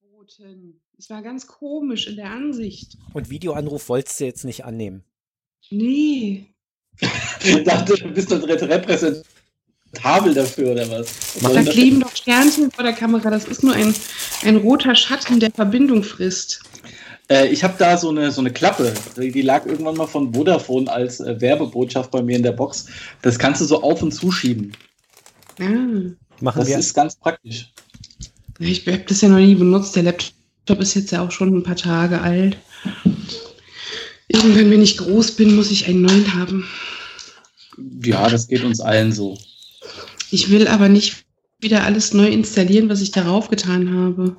angeboten. Es war ganz komisch in der Ansicht. Und Videoanruf wolltest du jetzt nicht annehmen? Nee. Ich dachte, du bist doch repräsentabel dafür, oder was? Da kleben doch Sternchen vor der Kamera. Das ist nur ein, ein roter Schatten, der Verbindung frisst. Äh, ich habe da so eine, so eine Klappe, die lag irgendwann mal von Vodafone als äh, Werbebotschaft bei mir in der Box. Das kannst du so auf und zuschieben. Ah. Machen Das wir. ist ganz praktisch. Ich habe das ja noch nie benutzt. Der Laptop ist jetzt ja auch schon ein paar Tage alt. Irgendwann, wenn ich groß bin, muss ich einen neuen haben. Ja, das geht uns allen so. Ich will aber nicht wieder alles neu installieren, was ich darauf getan habe.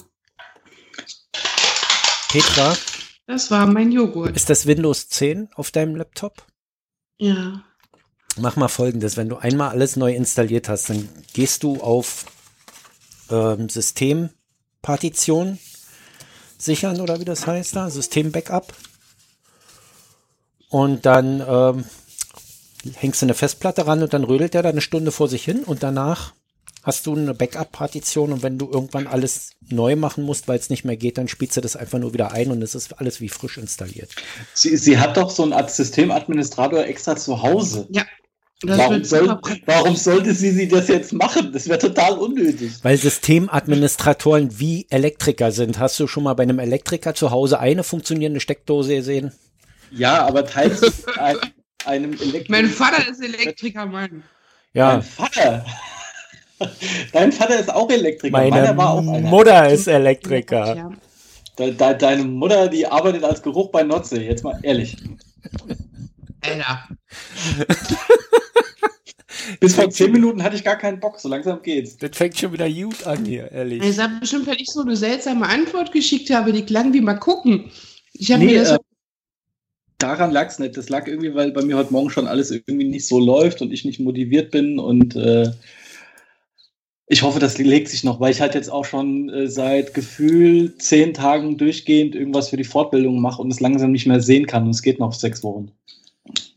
Petra, Das war mein Joghurt. ist das Windows 10 auf deinem Laptop? Ja. Mach mal folgendes, wenn du einmal alles neu installiert hast, dann gehst du auf ähm, Systempartition sichern oder wie das heißt da, System-Backup und dann ähm, hängst du eine Festplatte ran und dann rödelt der da eine Stunde vor sich hin und danach hast du eine Backup-Partition und wenn du irgendwann alles neu machen musst, weil es nicht mehr geht, dann spielst du das einfach nur wieder ein und es ist alles wie frisch installiert. Sie, sie hat doch so einen Systemadministrator extra zu Hause. Ja. Das Warum, soll, warum sollte sie, sie das jetzt machen? Das wäre total unnötig. Weil Systemadministratoren wie Elektriker sind. Hast du schon mal bei einem Elektriker zu Hause eine funktionierende Steckdose gesehen? Ja, aber teilst du mit einem, Elektro Mein Vater ist Elektriker, Mann. Ja, Dein Vater. Dein Vater ist auch Elektriker. meine Meiner war auch einer. Mutter ist Elektriker. De, de, deine Mutter, die arbeitet als Geruch bei Notze. Jetzt mal ehrlich. Alter. Bis vor zehn Minuten hatte ich gar keinen Bock. So langsam geht's. Das fängt schon wieder gut an hier, ehrlich. Ich sag bestimmt, weil ich so eine seltsame Antwort geschickt habe, die klang wie mal gucken. Ich habe Nee, mir das äh, daran lag es nicht. Das lag irgendwie, weil bei mir heute Morgen schon alles irgendwie nicht so läuft und ich nicht motiviert bin und äh, ich hoffe, das legt sich noch, weil ich halt jetzt auch schon äh, seit Gefühl zehn Tagen durchgehend irgendwas für die Fortbildung mache und es langsam nicht mehr sehen kann und es geht noch sechs Wochen.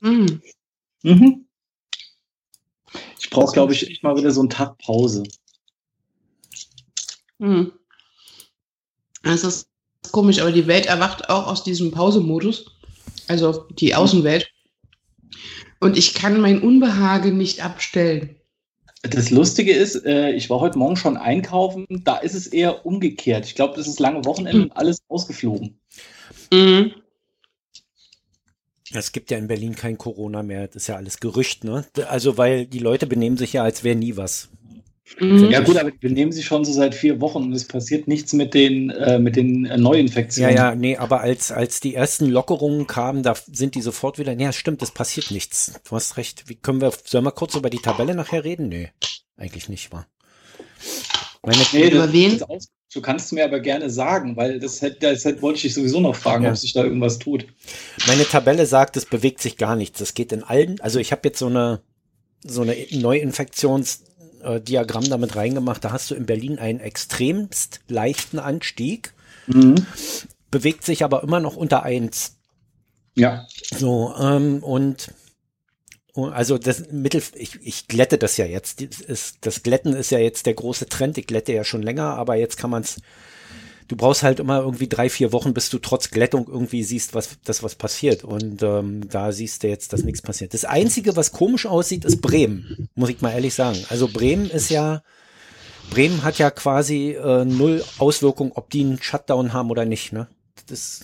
Hm. Mhm. Ich brauche, glaube ich, echt mal wieder so einen Tag Pause. Hm. Das ist komisch, aber die Welt erwacht auch aus diesem Pausemodus. Also die Außenwelt. Und ich kann mein Unbehagen nicht abstellen. Das Lustige ist, äh, ich war heute Morgen schon einkaufen, da ist es eher umgekehrt. Ich glaube, das ist lange Wochenende und alles ausgeflogen. Mhm. Es gibt ja in Berlin kein Corona mehr. Das ist ja alles Gerücht, ne? Also, weil die Leute benehmen sich ja, als wäre nie was. Mhm. Ja gut, aber wir nehmen sie schon so seit vier Wochen und es passiert nichts mit den, äh, mit den äh, Ja, Neuinfektionen. ja, nee, aber als, als die ersten Lockerungen kamen, da sind die sofort wieder, nee, stimmt, es passiert nichts. Du hast recht. Wie können wir, sollen wir kurz über die Tabelle nachher reden? Nee, eigentlich nicht, wa? Meine, Nee, Über wen? Das du kannst mir aber gerne sagen, weil das, hätte, das hätte, wollte ich dich sowieso noch fragen, Ja. ob sich da irgendwas tut. meine Tabelle sagt, es bewegt sich gar nichts. Es geht in allen, also ich habe jetzt so eine, so eine Neuinfektionsdiagramm damit reingemacht. Da hast du in Berlin einen extremst leichten Anstieg, bewegt sich aber immer noch unter eins. Ja. So, ähm, und also das Mittel, ich, ich glätte das ja jetzt. Das, ist, das Glätten ist ja jetzt der große Trend. Ich glätte ja schon länger, aber jetzt kann man es. Du brauchst halt immer irgendwie drei, vier Wochen, bis du trotz Glättung irgendwie siehst, was das was passiert. Und ähm, da siehst du jetzt, dass nichts passiert. Das Einzige, was komisch aussieht, ist Bremen, muss ich mal ehrlich sagen. Also Bremen ist ja, Bremen hat ja quasi äh, null Auswirkung, ob die einen Shutdown haben oder nicht. Ne? Das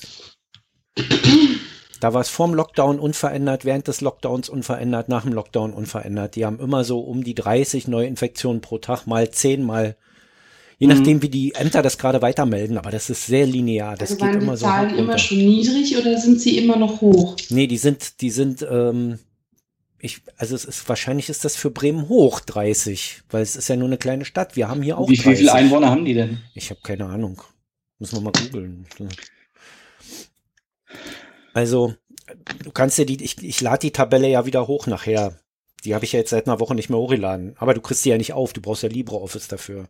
da war es vorm Lockdown unverändert, während des Lockdowns unverändert, nach dem Lockdown unverändert. Die haben immer so um die 30 Neuinfektionen pro Tag, mal 10, mal je Mhm. nachdem, wie die Ämter das gerade weitermelden. Aber das ist sehr linear. Das Also geht waren immer die so Zahlen immer runter. schon niedrig oder sind sie immer noch hoch? Nee, die sind, die sind, ähm, ich, also es ist, wahrscheinlich ist das für Bremen hoch 30, weil es ist ja nur eine kleine Stadt. Wir haben hier auch Wie, wie 30. viele Einwohner haben die denn? Ich habe keine Ahnung. Muss man mal googeln. Also, du kannst ja die, ich, ich lade die Tabelle ja wieder hoch nachher. Die habe ich ja jetzt seit einer Woche nicht mehr hochgeladen. Aber du kriegst die ja nicht auf, du brauchst ja LibreOffice dafür.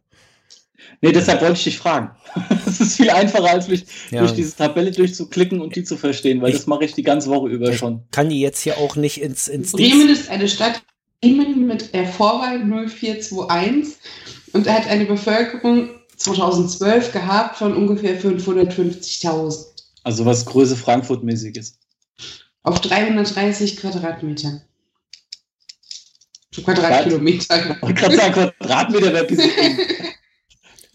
Nee, deshalb wollte ich dich fragen. Das ist viel einfacher, als mich Ja. durch diese Tabelle durchzuklicken und die zu verstehen, weil Ich- das mache ich die ganze Woche über Ich schon. kann die jetzt hier auch nicht ins, ins Bremen Dings. ist eine Stadt Bremen mit der Vorwahl 0421 und hat eine Bevölkerung 2012 gehabt von ungefähr 550.000 Also was Größe Frankfurt-mäßiges. auf 330 Quadratmeter. Quadratkilometer. Ich kann sagen, Quadratmeter wäre ein.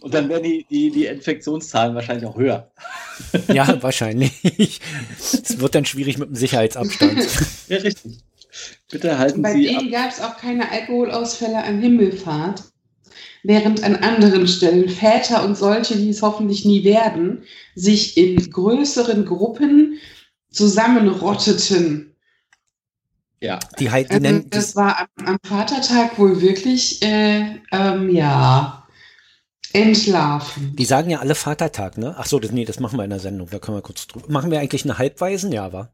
Und dann werden die, die, die Infektionszahlen wahrscheinlich auch höher. Ja, wahrscheinlich. Es wird dann schwierig mit dem Sicherheitsabstand. Ja, richtig. Bitte halten Bei Sie ab. denen gab es auch keine Alkoholausfälle an Himmelfahrt, während an anderen Stellen Väter und solche, die es hoffentlich nie werden, sich in größeren Gruppen zusammenrotteten. Ja. Die, die Also das war am, am Vatertag wohl wirklich, äh, ähm, ja, entlarven. die sagen ja alle Vatertag, ne? Ach so, das, nee, das machen wir in der Sendung. Da können wir kurz drüber. Machen wir eigentlich eine Halbweisen? Ja, war.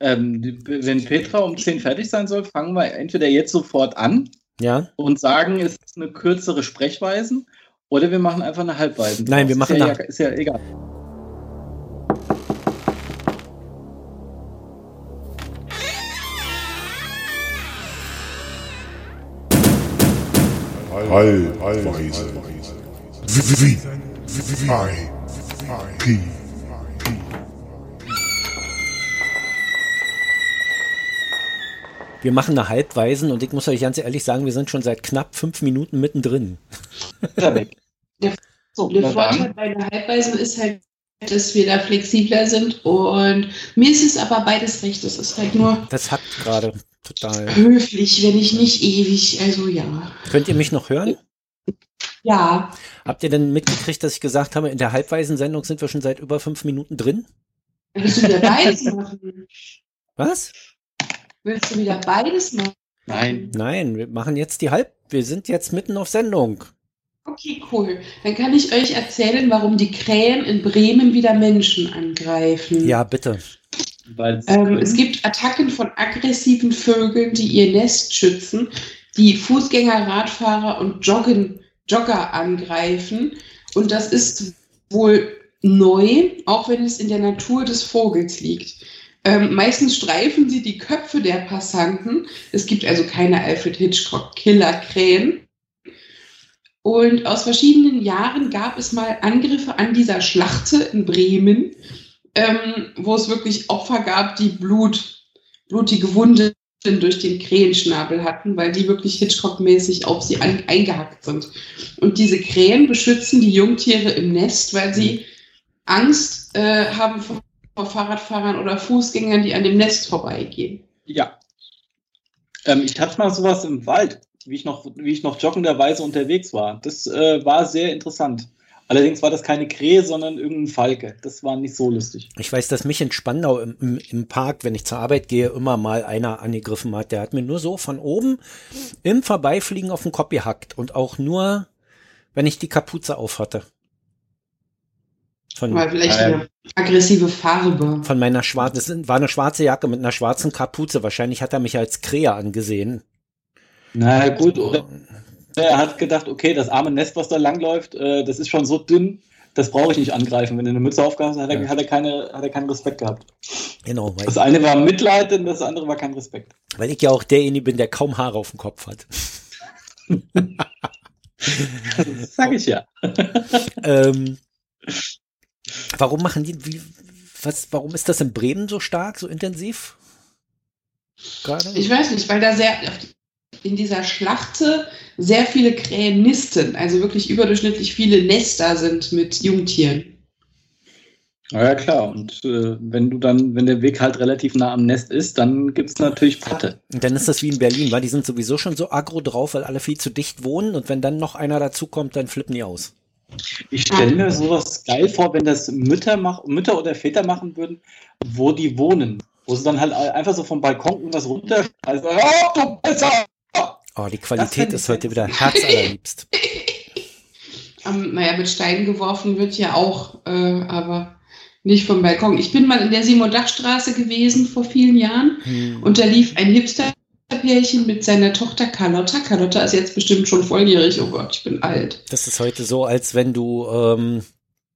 Ähm, wenn Petra um 10 fertig sein soll, fangen wir entweder jetzt sofort an Ja? und sagen, es ist eine kürzere Sprechweisen oder wir machen einfach eine Halbweisen. Nein, wir machen ja, ist ja egal. Halbweise. V I P Wir machen eine Halbweisen und ich muss euch ganz ehrlich sagen, wir sind schon seit knapp fünf Minuten mittendrin. So, der na Vorteil bei der Halbweisen ist halt, dass wir da flexibler sind und mir ist es aber beides recht. Es ist halt nur Das hat gerade total. höflich, wenn ich nicht ewig, also ja. Könnt ihr mich noch hören? Ja, Habt ihr denn mitgekriegt, dass ich gesagt habe, in der Halbweisen-Sendung sind wir schon seit über fünf Minuten drin? willst du wieder beides machen? Was? Willst du wieder beides machen? Nein. Nein, wir machen jetzt die Halb. Wir sind jetzt mitten auf Sendung. Okay, cool. Dann kann ich euch erzählen, warum die Krähen in Bremen wieder Menschen angreifen. Ja, bitte. Weil Ähm, es gibt Attacken von aggressiven Vögeln, die ihr Nest schützen, die Fußgänger, Radfahrer und Joggen, Jogger angreifen. Und das ist wohl neu, auch wenn es in der Natur des Vogels liegt. Ähm, meistens streifen sie die Köpfe der Passanten. Es gibt also keine Alfred Hitchcock Killerkrähen. Und aus verschiedenen Jahren gab es mal Angriffe an dieser Schlachte in Bremen, ähm, wo es wirklich Opfer gab, die Blut, blutige Wunden durch den Krähenschnabel hatten, weil die wirklich Hitchcock-mäßig auf sie an, eingehackt sind. Und diese Krähen beschützen die Jungtiere im Nest, weil sie Angst äh, haben vor, vor Fahrradfahrern oder Fußgängern, die an dem Nest vorbeigehen. Ja. Ähm, ich hatte mal sowas im Wald, wie ich noch, wie ich noch joggenderweise unterwegs war. Das äh, war sehr interessant. Allerdings war das keine Krähe, sondern irgendein Falke. Das war nicht so lustig. Ich weiß, dass mich in Spandau im, im, im Park, wenn ich zur Arbeit gehe, immer mal einer angegriffen hat. Der hat mir nur so von oben im Vorbeifliegen auf den Kopf gehackt und auch nur, wenn ich die Kapuze auf hatte. Von, Weil vielleicht Ähm. Aggressive Farbe. von meiner schwarzen, das war eine schwarze Jacke mit einer schwarzen Kapuze. Wahrscheinlich hat er mich als Krähe angesehen. Na gut, oder er hat gedacht, okay, das arme Nest, was da langläuft, äh, das ist schon so dünn, das brauche ich nicht angreifen. Wenn er eine Mütze aufgehabt hat, hat er, Ja. hat er, keine, hat er keinen Respekt gehabt. Genau, weil, Das eine war Mitleid und das andere war kein Respekt. weil ich ja auch derjenige bin, der kaum Haare auf dem Kopf hat. Das sag ich ja. ähm, warum machen die, wie, was, warum ist das in Bremen so stark, so intensiv? Gerade? Ich weiß nicht, weil da sehr in dieser Schlachte sehr viele Krähen nisten, also wirklich überdurchschnittlich viele Nester sind mit Jungtieren. Na ja, klar. Und äh, wenn du dann, wenn der Weg halt relativ nah am Nest ist, dann gibt es natürlich Patte. Und dann ist das wie in Berlin, weil die sind sowieso schon so aggro drauf, weil alle viel zu dicht wohnen und wenn dann noch einer dazukommt, dann flippen die aus. Ich stelle mir sowas geil vor, wenn das Mütter, mach, Mütter oder Väter machen würden, wo die wohnen. Wo sie dann halt einfach so vom Balkon irgendwas runter. Also, oh, du Pisser! Oh, die Qualität ist heute wieder herzallerliebst. Ähm, naja, mit Steinen geworfen wird ja auch, äh, aber nicht vom Balkon. Ich bin mal in der Simon-Dach-Straße gewesen vor vielen Jahren Hm. und da lief ein Hipster-Pärchen mit seiner Tochter Carlotta. Carlotta ist jetzt bestimmt schon volljährig. Oh Gott, ich bin alt. Das ist heute so, als wenn du ähm,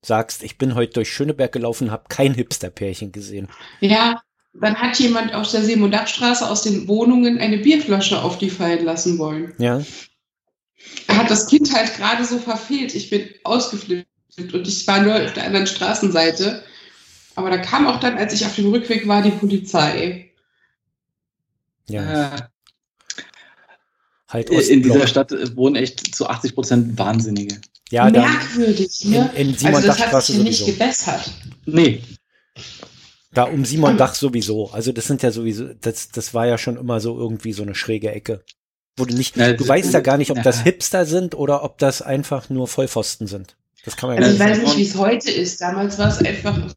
sagst, ich bin heute durch Schöneberg gelaufen, habe kein Hipster-Pärchen gesehen. Ja, dann hat jemand aus der Simon-Dach-Straße aus den Wohnungen eine Bierflasche auf die fallen lassen wollen. Ja, hat das Kind halt gerade so verfehlt. Ich bin ausgeflippt und ich war nur auf der anderen Straßenseite. Aber da kam auch dann, als ich auf dem Rückweg war, die Polizei. Ja, Äh, halt in Ostblock. dieser Stadt äh, wohnen echt zu 80 Prozent Wahnsinnige. Ja, da, Merkwürdig, ne? in, in also Simon das hat Dachstraße sich nicht gebessert. Nee, Da um Simon Dach sowieso. Also das sind ja sowieso, das, das war ja schon immer so irgendwie so eine schräge Ecke. Wo du nicht, Ja, du das- weißt ja gar nicht, ob das ja. Hipster sind oder ob das einfach nur Vollpfosten sind. Das kann man ja Also ich weiß nicht nicht, wie es heute ist. Damals war es einfach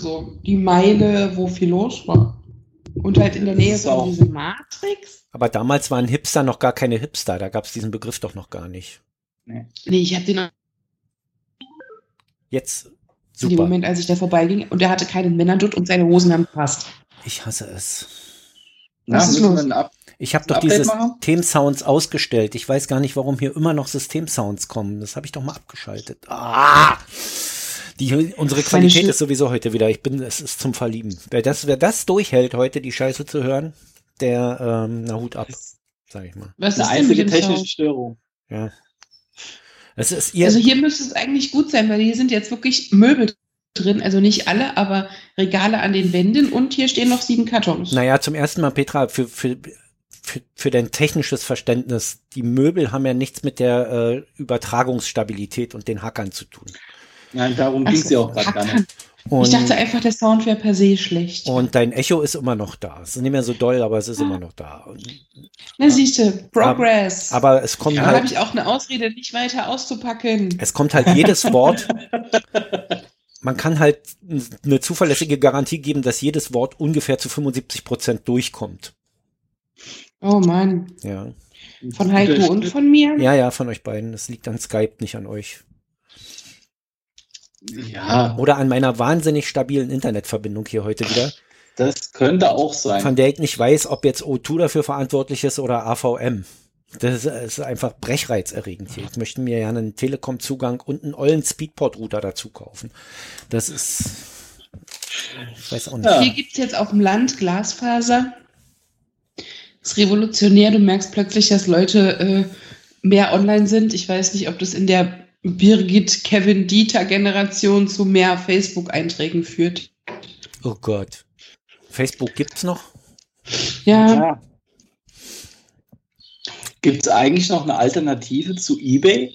so die Meile, wo viel los war. Und halt in der Nähe von auch- diesem Matrix. Aber damals waren Hipster noch gar keine Hipster. Da gab es diesen Begriff doch noch gar nicht. Nee, ich habe den Jetzt in dem super. Moment, als ich da vorbeiging und er hatte keinen Männerdutt und seine Hosen haben gepasst. Ich hasse es. Na, Was ist los? Ich habe doch die? Systemsounds ausgestellt. Ich weiß gar nicht, warum hier immer noch Systemsounds kommen. Das habe ich doch mal abgeschaltet. Ah! Die, unsere eine Qualität ist sowieso heute wieder. Ich bin, es ist zum Verlieben. Wer das, wer das durchhält, heute die Scheiße zu hören, der, ähm, na Hut ab, sag ich mal. Was eine ist denn mit einzige dem technische Sound? Störung. Ja. Es ist ihr, Also hier müsste es eigentlich gut sein, weil hier sind jetzt wirklich Möbel drin. Also nicht alle, aber Regale an den Wänden und hier stehen noch sieben Kartons. naja, zum ersten Mal, Petra, für, für, für, für dein technisches Verständnis, die Möbel haben ja nichts mit der äh, Übertragungsstabilität und den Hackern zu tun. Nein, darum ging es so, ja auch gerade gar nicht. Und, Ich dachte einfach, der Sound wäre per se schlecht. und dein Echo ist immer noch da. Es ist nicht mehr so doll, aber es ist immer noch da. Und, Na siehst du, Progress. aber es kommt da habe halt, ich auch eine Ausrede, nicht weiter auszupacken. es kommt halt jedes Wort. Man kann halt eine zuverlässige Garantie geben, dass jedes Wort ungefähr zu 75 Prozent durchkommt. Oh Mann. Ja. Von Heiko und von mir? Ja, ja, von euch beiden. Das liegt an Skype, nicht an euch. Ja, Oder an meiner wahnsinnig stabilen Internetverbindung hier heute wieder, das könnte auch sein. von der ich nicht weiß, ob jetzt O2 dafür verantwortlich ist oder AVM. Das ist, ist einfach brechreizerregend hier. Ich möchte mir ja einen Telekom-Zugang und einen ollen Speedport-Router dazu kaufen. Das ist, ich weiß auch nicht. Ja. Hier gibt es jetzt auf dem Land Glasfaser. Das ist revolutionär. Du merkst plötzlich, dass Leute äh, mehr online sind. Ich weiß nicht, ob das in der Birgit, Kevin, Dieter-Generation zu mehr Facebook-Einträgen führt. Oh Gott. Facebook gibt's noch? Ja, Ja. Gibt es eigentlich noch eine Alternative zu eBay?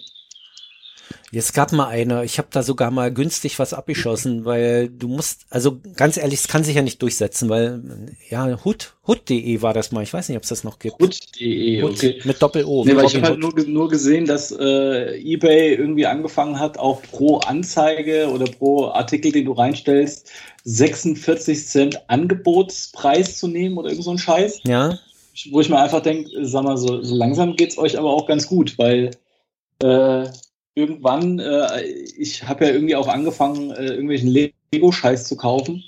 Es gab mal eine, ich habe da sogar mal günstig was abgeschossen, weil du musst, also ganz ehrlich, es kann sich ja nicht durchsetzen, weil, ja, Hut, hut.de war das mal, ich weiß nicht, ob es das noch gibt. Gut.de, Hut okay. mit Doppel-O. Nee, weil ich habe halt nur, nur gesehen, dass äh, eBay irgendwie angefangen hat, auch pro Anzeige oder pro Artikel, den du reinstellst, 46 Cent Angebotspreis zu nehmen oder irgend so ein Scheiß. Ja, Wo ich mir einfach denke, sag mal, so, so langsam geht's euch aber auch ganz gut, weil äh, irgendwann, äh, ich habe ja irgendwie auch angefangen, äh, irgendwelchen Lego-Scheiß zu kaufen,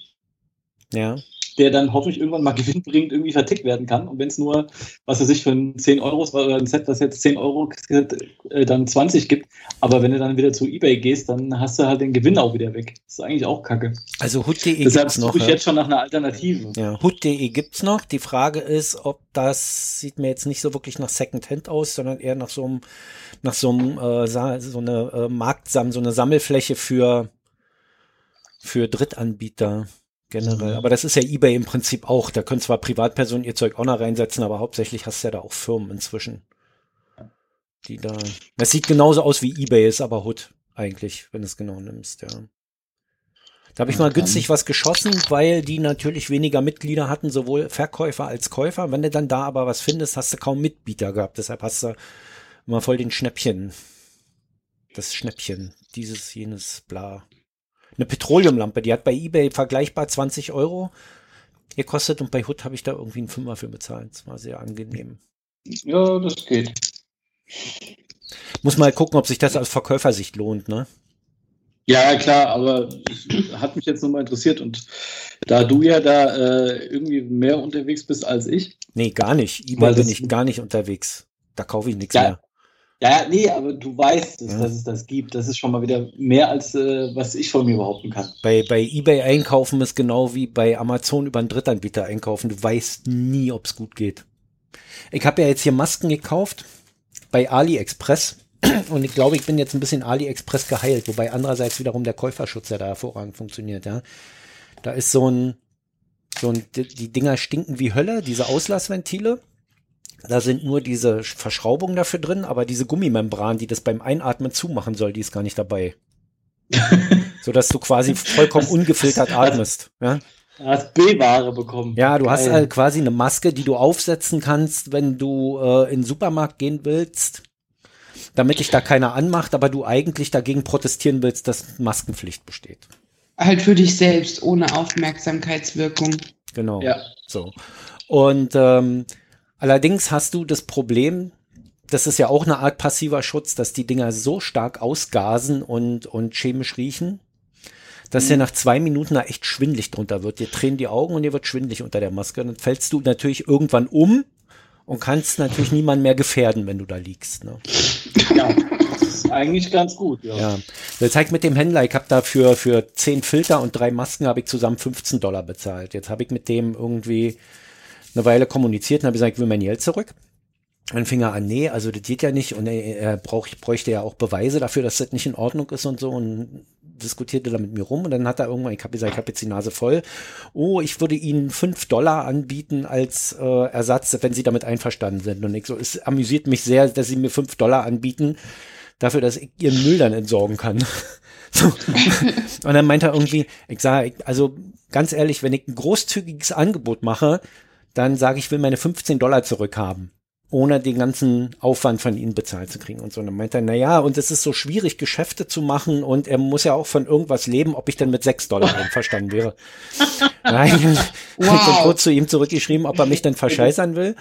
ja. Der dann hoffentlich irgendwann mal gewinnbringend irgendwie vertickt werden kann. Und wenn es nur, was weiß ich, für ein 10 Euro oder ein Set, was jetzt 10 Euro äh, dann 20 gibt. Aber wenn du dann wieder zu Ebay gehst, dann hast du halt den Gewinn auch wieder weg. Das ist eigentlich auch kacke. Also Hut.de Deshalb gibt's noch. suche ich ja. jetzt schon nach einer Alternative. Ja, Hut.de gibt's noch. Die Frage ist, ob das sieht mir jetzt nicht so wirklich nach Secondhand aus, sondern eher nach so einem, nach so einem, äh, so eine äh, Marktsam, so eine Sammelfläche für für Drittanbieter generell. Mhm. Aber das ist ja eBay im Prinzip auch. Da können zwar Privatpersonen ihr Zeug auch noch reinsetzen, aber hauptsächlich hast du ja da auch Firmen inzwischen, die da. Das sieht genauso aus wie eBay ist, aber Hut eigentlich, wenn du es genau nimmst, ja. Da habe ich mal günstig was geschossen, weil die natürlich weniger Mitglieder hatten, sowohl Verkäufer als Käufer. Wenn du dann da aber was findest, hast du kaum Mitbieter gehabt. Deshalb hast du immer voll den Schnäppchen. Das Schnäppchen. Dieses, jenes, bla. Eine Petroleumlampe, die hat bei eBay vergleichbar 20 Euro gekostet und bei Hood habe ich da irgendwie einen Fünfer für bezahlt. Das war sehr angenehm. Ja, das geht. Muss mal gucken, ob sich das aus Verkäufersicht lohnt, ne? Ja, klar, aber hat mich jetzt nur mal interessiert und da du ja da äh, irgendwie mehr unterwegs bist als ich. Nee, gar nicht. eBay bin ich gar nicht unterwegs. Da kaufe ich nichts Ja. mehr. Ja, nee, aber du weißt, es, Ja. dass es das gibt. Das ist schon mal wieder mehr als äh, was ich von mir behaupten kann. Bei, bei eBay einkaufen ist genau wie bei Amazon über einen Drittanbieter einkaufen. Du weißt nie, ob es gut geht. Ich habe ja jetzt hier Masken gekauft bei AliExpress und ich glaube, ich bin jetzt ein bisschen AliExpress geheilt, wobei andererseits wiederum der Käuferschutz ja da hervorragend funktioniert, ja. Da ist so ein, so ein, die Dinger stinken wie Hölle, diese Auslassventile. Da sind nur diese Verschraubungen dafür drin, aber diese Gummimembran, die das beim Einatmen zumachen soll, die ist gar nicht dabei. so dass du quasi vollkommen ungefiltert atmest. Ja? Du hast B-Ware bekommen. Ja, du Geil. hast halt quasi eine Maske, die du aufsetzen kannst, wenn du äh, in den Supermarkt gehen willst, damit dich da keiner anmacht, aber du eigentlich dagegen protestieren willst, dass Maskenpflicht besteht. Halt für dich selbst, ohne Aufmerksamkeitswirkung. Genau. Ja. So. Und ähm, allerdings hast du das Problem, das ist ja auch eine Art passiver Schutz, dass die Dinger so stark ausgasen und, und chemisch riechen, dass mhm. dir nach zwei Minuten da echt schwindlig drunter wird. Dir tränen die Augen und dir wird schwindlig unter der Maske. Und dann fällst du natürlich irgendwann um und kannst natürlich niemand mehr gefährden, wenn du da liegst. Ne? Ja, das ist eigentlich ganz gut. Ja. ja. Das zeigt mit dem Händler, ich habe dafür für zehn Filter und drei Masken habe ich zusammen 15 Dollar bezahlt. Jetzt habe ich mit dem irgendwie eine Weile kommuniziert und habe gesagt, ich will mein Geld zurück. Dann fing er an, nee, also das geht ja nicht und er, brauch, bräuchte ja auch Beweise dafür, dass das nicht in Ordnung ist und so und diskutierte da mit mir rum und dann hat er irgendwann, ich habe gesagt, ich habe jetzt die Nase voll. Oh, ich würde Ihnen fünf Dollar anbieten als äh, Ersatz, wenn Sie damit einverstanden sind. Und ich so, es amüsiert mich sehr, dass Sie mir fünf Dollar anbieten dafür, dass ich Ihren Müll dann entsorgen kann. so. Und dann meint er irgendwie, ich sage, also ganz ehrlich, wenn ich ein großzügiges Angebot mache, dann sage ich, will meine 15 Dollar zurückhaben ohne den ganzen Aufwand von ihnen bezahlt zu kriegen und so. Und dann meint er, na ja, und es ist so schwierig, Geschäfte zu machen und er muss ja auch von irgendwas leben, ob ich denn mit sechs Dollar einverstanden wäre. Nein, wow. ich bin kurz zu ihm zurückgeschrieben, ob er mich denn verscheißern will.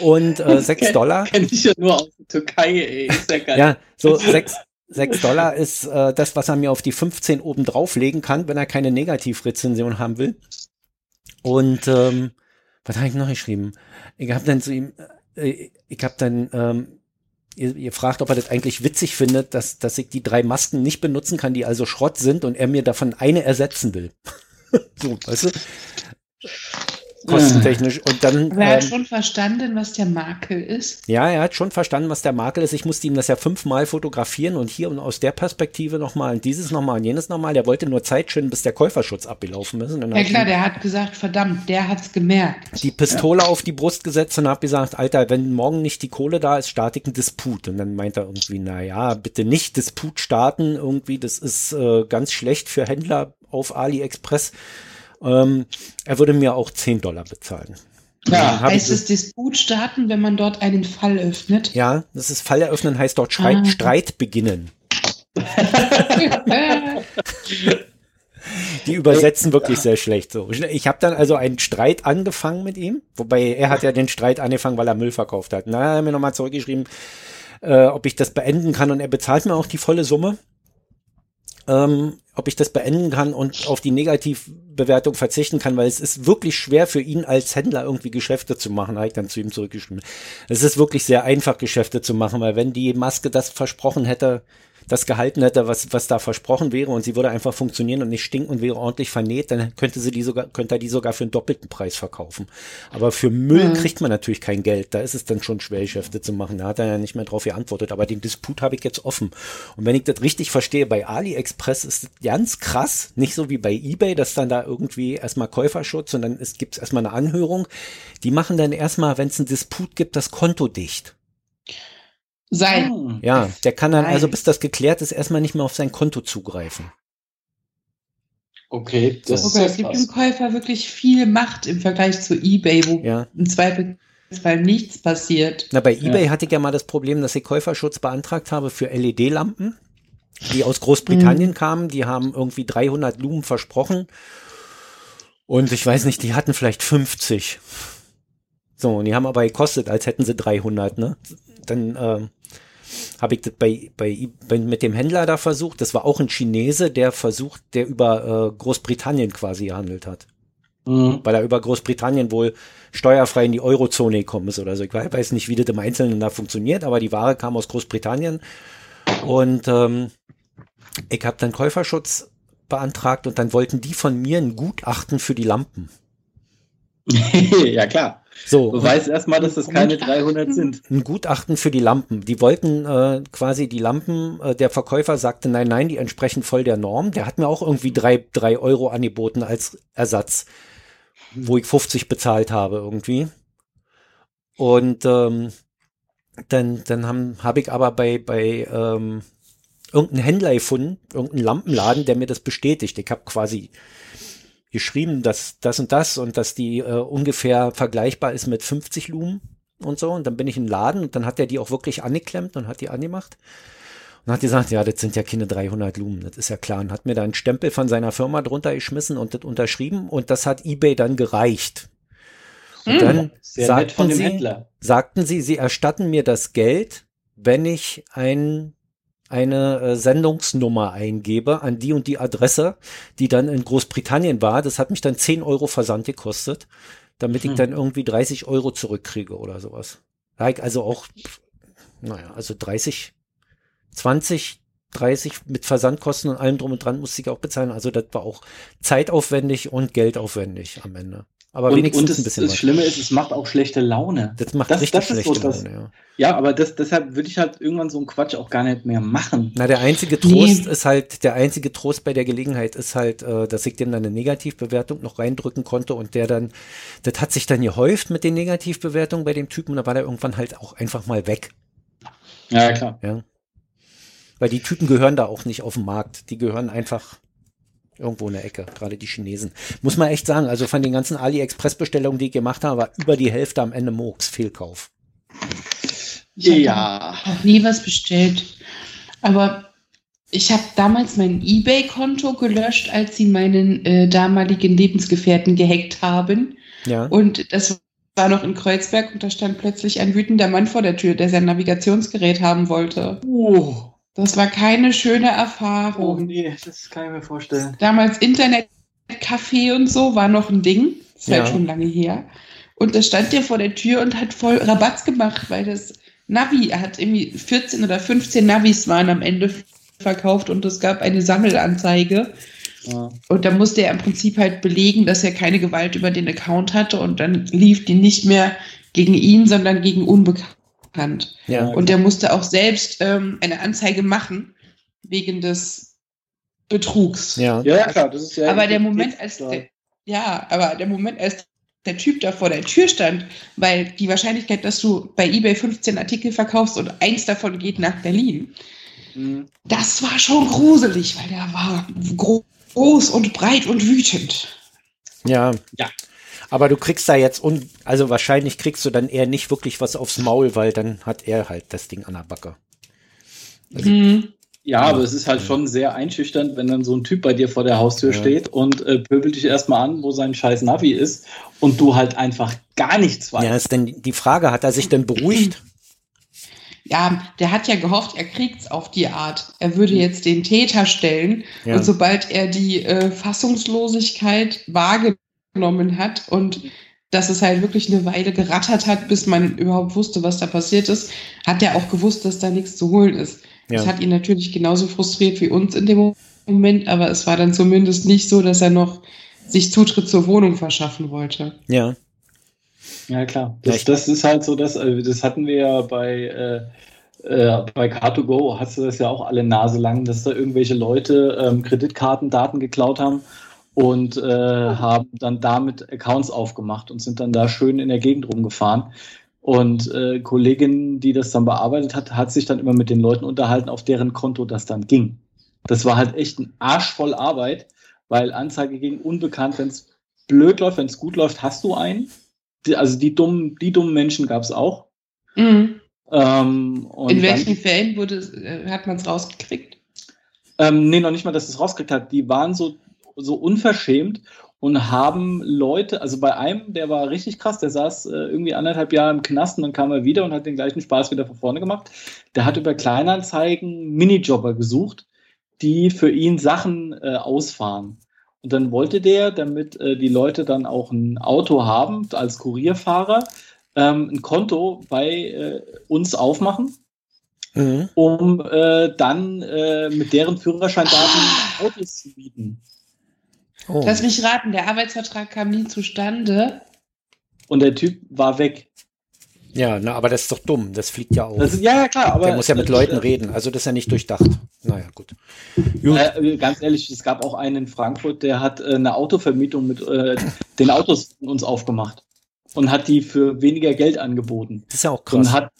Und äh, sechs Dollar. Kenn ich ja nur aus der Türkei, ey. Ist ja geil. Ja, so sechs, sechs Dollar ist äh, das, was er mir auf die 15 oben drauflegen kann, wenn er keine Negativrezension haben will. Und ähm, was habe ich noch geschrieben? Ich habe dann zu ihm, äh, ich habe dann, ähm, ihr, ihr fragt, ob er das eigentlich witzig findet, dass, dass ich die drei Masken nicht benutzen kann, die also Schrott sind und er mir davon eine ersetzen will. so, weißt du? Kostentechnisch. Und dann. Aber er hat ähm, schon verstanden, was der Makel ist. Ja, er hat schon verstanden, was der Makel ist. Ich musste ihm das ja fünfmal fotografieren und hier und aus der Perspektive nochmal und dieses nochmal und jenes nochmal. Der wollte nur Zeit schön, bis der Käuferschutz abgelaufen ist. ja klar, der hat gesagt, verdammt, der hat's gemerkt. Die Pistole ja. auf die Brust gesetzt und hab gesagt, Alter, wenn morgen nicht die Kohle da ist, starte ich einen Disput. Und dann meint er irgendwie, na ja, bitte nicht Disput starten irgendwie. Das ist äh, ganz schlecht für Händler auf AliExpress. Ähm, er würde mir auch 10 Dollar bezahlen. Ja, heißt es Disput starten, wenn man dort einen Fall öffnet? Ja, das ist Fall eröffnen, heißt dort Streit, ah. Streit beginnen. Die übersetzen wirklich sehr schlecht so. Ich habe dann also einen Streit angefangen mit ihm, wobei er hat ja den Streit angefangen, weil er Müll verkauft hat. Na, er hat mir nochmal zurückgeschrieben, äh, ob ich das beenden kann und er bezahlt mir auch die volle Summe ähm, ob ich das beenden kann und auf die Negativbewertung verzichten kann, weil es ist wirklich schwer für ihn als Händler irgendwie Geschäfte zu machen, habe ich dann zu ihm zurückgeschrieben. Es ist wirklich sehr einfach, Geschäfte zu machen, weil wenn die Maske das versprochen hätte, das gehalten hätte, was, was da versprochen wäre und sie würde einfach funktionieren und nicht stinken und wäre ordentlich vernäht, dann könnte sie die sogar, könnte er die sogar für einen doppelten Preis verkaufen. Aber für Müll mhm. kriegt man natürlich kein Geld. Da ist es dann schon schwer, Geschäfte zu machen. Da hat er ja nicht mehr drauf geantwortet. Aber den Disput habe ich jetzt offen. Und wenn ich das richtig verstehe, bei AliExpress ist es ganz krass, nicht so wie bei eBay, dass dann da irgendwie erstmal Käuferschutz und dann gibt es erstmal eine Anhörung. Die machen dann erstmal, wenn es einen Disput gibt, das Konto dicht sein. Oh. Ja, der kann dann, also bis das geklärt ist, erstmal nicht mehr auf sein Konto zugreifen. Okay, das okay, ist es gibt dem Käufer wirklich viel Macht im Vergleich zu eBay, wo ja. im Zweifelsfall nichts passiert. Na, bei eBay ja. hatte ich ja mal das Problem, dass ich Käuferschutz beantragt habe für LED-Lampen, die aus Großbritannien mhm. kamen. Die haben irgendwie 300 Lumen versprochen. Und ich weiß nicht, die hatten vielleicht 50. So, und die haben aber gekostet, als hätten sie 300, ne? Dann, äh, habe ich das bei, bei, bei, mit dem Händler da versucht. Das war auch ein Chinese, der versucht, der über äh, Großbritannien quasi gehandelt hat. Mhm. Weil er über Großbritannien wohl steuerfrei in die Eurozone gekommen ist oder so. Ich weiß nicht, wie das im Einzelnen da funktioniert, aber die Ware kam aus Großbritannien. Und ähm, ich habe dann Käuferschutz beantragt und dann wollten die von mir ein Gutachten für die Lampen. ja, klar. So, Beweis erstmal, dass das keine 300 sind. ein Gutachten für die Lampen. Die wollten äh, quasi die Lampen, äh, der Verkäufer sagte, nein, nein, die entsprechen voll der Norm. Der hat mir auch irgendwie drei, drei Euro angeboten als Ersatz, wo ich 50 bezahlt habe irgendwie. Und ähm, dann, dann habe hab ich aber bei, bei ähm, irgendeinen Händler gefunden, irgendeinen Lampenladen, der mir das bestätigt. Ich habe quasi geschrieben, dass das und das und dass die äh, ungefähr vergleichbar ist mit 50 Lumen und so. Und dann bin ich in den Laden und dann hat er die auch wirklich angeklemmt und hat die angemacht. Und hat gesagt, ja, das sind ja keine 300 Lumen, das ist ja klar. Und hat mir da einen Stempel von seiner Firma drunter geschmissen und das unterschrieben und das hat eBay dann gereicht. Und Hm. dann Sehr nett von sagten dem sie, Händler. sagten sie, sie erstatten mir das Geld, wenn ich ein, eine äh, Sendungsnummer eingebe an die und die Adresse, die dann in Großbritannien war. Das hat mich dann 10 Euro Versand gekostet, damit ich Hm. dann irgendwie 30 Euro zurückkriege oder sowas. Ich Also auch, naja, also 30, 20, 30 mit Versandkosten und allem drum und dran musste ich auch bezahlen. Also das war auch zeitaufwendig und geldaufwendig am Ende. Aber Und, wenigstens und das, ein bisschen das. Schlimme ist, es macht auch schlechte Laune. Das macht das- richtig das ist so schlechte das- Laune, ja. Ja, aber das, deshalb würde ich halt irgendwann so einen Quatsch auch gar nicht mehr machen. Na, der einzige Trost ist halt, der einzige Trost bei der Gelegenheit ist halt, äh, dass ich dem dann eine Negativbewertung noch reindrücken konnte und der dann, das hat sich dann gehäuft mit den Negativbewertungen bei dem Typen und da war der irgendwann halt auch einfach mal weg, Ja, klar. ja. Weil die Typen gehören da auch nicht auf den Markt, die gehören einfach irgendwo in der Ecke, gerade die Chinesen. Muss man echt sagen, also von den ganzen AliExpress-Bestellungen, die ich gemacht habe, war über die Hälfte am Ende Murks, Fehlkauf. Ich Ja. Auch nie was bestellt. Aber ich habe damals mein Ebay-Konto gelöscht, als sie meinen äh, damaligen Lebensgefährten gehackt haben. Ja, Und das war noch in Kreuzberg und da stand plötzlich ein wütender Mann vor der Tür, der sein Navigationsgerät haben wollte. Oh, Das war keine schöne oh Erfahrung. nee, das kann ich mir vorstellen. Damals Internetcafé und so war noch ein Ding. Das ist Ja. halt schon lange her. Und da stand der vor der Tür und hat voll Rabatz gemacht, weil das Navi, er hat irgendwie 14 oder 15 Navis waren am Ende verkauft und es gab eine Sammelanzeige. Ja. Und da musste er im Prinzip halt belegen, dass er keine Gewalt über den Account hatte und dann lief die nicht mehr gegen ihn, sondern gegen Unbekannt. ja, Und der musste auch selbst ähm, eine Anzeige machen wegen des Betrugs. ja. Ja, ja, klar, das ist ja. Aber der Moment, als der, ja, aber der Moment, als der Typ da vor der Tür stand, weil die Wahrscheinlichkeit, dass du bei eBay 15 Artikel verkaufst und eins davon geht nach Berlin, Hm. das war schon gruselig, weil der war gro groß und breit und wütend. Ja. Ja. Aber du kriegst da jetzt, un also wahrscheinlich kriegst du dann eher nicht wirklich was aufs Maul, weil dann hat er halt das Ding an der Backe. Mhm. Ja, aber es ist halt schon sehr einschüchternd, wenn dann so ein Typ bei dir vor der Haustür Ja. steht und äh, pöbelt dich erstmal an, wo sein scheiß Navi ist und du halt einfach gar nichts weißt. Ja, ist denn die Frage, hat er sich denn beruhigt? Ja, der hat ja gehofft, er kriegt's auf die Art. Er würde jetzt den Täter stellen Ja. und sobald er die äh, Fassungslosigkeit wahrgenommen hat und dass es halt wirklich eine Weile gerattert hat, bis man überhaupt wusste, was da passiert ist, hat er auch gewusst, dass da nichts zu holen ist. Das Ja. hat ihn natürlich genauso frustriert wie uns in dem Moment, aber es war dann zumindest nicht so, dass er noch sich Zutritt zur Wohnung verschaffen wollte. Ja. Ja, klar. Das, das ist halt so, das, äh, das hatten wir ja bei, äh, äh, bei Car2Go, hast du das ja auch alle Nase lang, dass da irgendwelche Leute ähm, Kreditkartendaten geklaut haben und äh, haben dann damit Accounts aufgemacht und sind dann da schön in der Gegend rumgefahren. Und äh, Kollegin, die das dann bearbeitet hat, hat sich dann immer mit den Leuten unterhalten, auf deren Konto das dann ging. Das war halt echt ein Arsch voll Arbeit, weil Anzeige gegen unbekannt, wenn es blöd läuft, wenn es gut läuft, hast du einen. Die, also die dummen, die dummen Menschen gab es auch. Mhm. Ähm, In dann- welchen Fällen wurde, äh, hat man es rausgekriegt? Ähm, nee, noch nicht mal, dass es rausgekriegt hat. Die waren so, so unverschämt und haben Leute, also bei einem, der war richtig krass, der saß äh, irgendwie anderthalb Jahre im Knast und dann kam er wieder und hat den gleichen Spaß wieder von vorne gemacht. Der hat über Kleinanzeigen Minijobber gesucht, die für ihn Sachen äh, ausfahren. Und dann wollte der, damit äh, die Leute dann auch ein Auto haben als Kurierfahrer, ähm, ein Konto bei äh, uns aufmachen Mhm. um äh, dann äh, mit deren Führerscheindaten Autos zu bieten. Oh. Lass mich raten, der Arbeitsvertrag kam nie zustande. und der Typ war weg. Ja, na, aber das ist doch dumm. Das fliegt ja auch. Das ist, ja, ja, klar, aber. Der muss ja mit Leuten reden. Also das ist ja nicht durchdacht. Naja, gut. gut. Äh, ganz ehrlich, es gab auch einen in Frankfurt, der hat äh, eine Autovermietung mit äh, den Autos von uns aufgemacht und hat die für weniger Geld angeboten. Das ist ja auch krass. Und hat,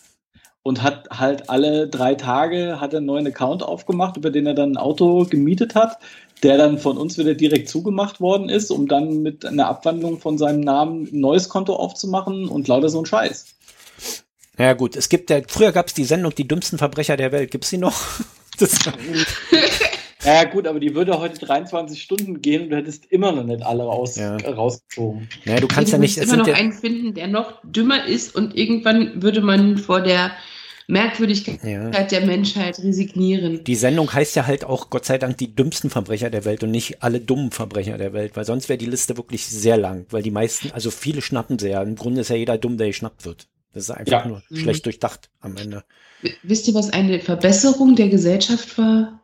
und hat halt alle drei Tage hat er einen neuen Account aufgemacht, über den er dann ein Auto gemietet hat, der dann von uns wieder direkt zugemacht worden ist, um dann mit einer Abwandlung von seinem Namen ein neues Konto aufzumachen und lauter so ein Scheiß. Ja gut, es gibt ja, früher gab es die Sendung Die dümmsten Verbrecher der Welt. Gibt es die noch? Das, Ja, gut, aber die würde heute 23 Stunden gehen und du hättest immer noch nicht alle raus, Ja. rausgezogen. naja, du kannst du ja nicht. immer noch ja, einen finden, der noch dümmer ist und irgendwann würde man vor der Merkwürdigkeit ja. der Menschheit resignieren. Die Sendung heißt ja halt auch, Gott sei Dank, die dümmsten Verbrecher der Welt und nicht alle dummen Verbrecher der Welt, weil sonst wäre die Liste wirklich sehr lang, weil die meisten, also viele schnappen sie ja. Im Grunde ist ja jeder dumm, der geschnappt wird. Das ist einfach Ja. nur Mhm. schlecht durchdacht am Ende. W- Wisst ihr, was eine Verbesserung der Gesellschaft war?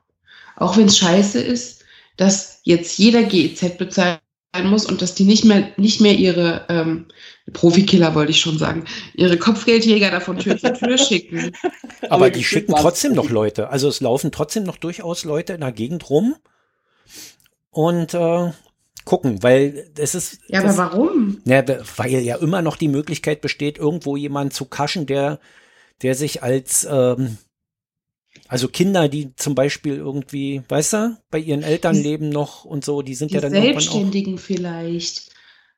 Auch wenn es scheiße ist, dass jetzt jeder GEZ bezahlen muss und dass die nicht mehr, nicht mehr ihre ähm, Profikiller, wollte ich schon sagen, ihre Kopfgeldjäger da von Tür zu Tür schicken. Aber, die schicken trotzdem noch Leute. Also es laufen trotzdem noch durchaus Leute in der Gegend rum und äh, gucken, weil es ist. Ja, das, aber warum? Ja, weil ja immer noch die Möglichkeit besteht, irgendwo jemanden zu kaschen, der, der sich als, ähm, also Kinder, die zum Beispiel irgendwie, weißt du, bei ihren Eltern Die- leben noch und so, die sind Die ja dann irgendwann auch. Selbstständigen vielleicht.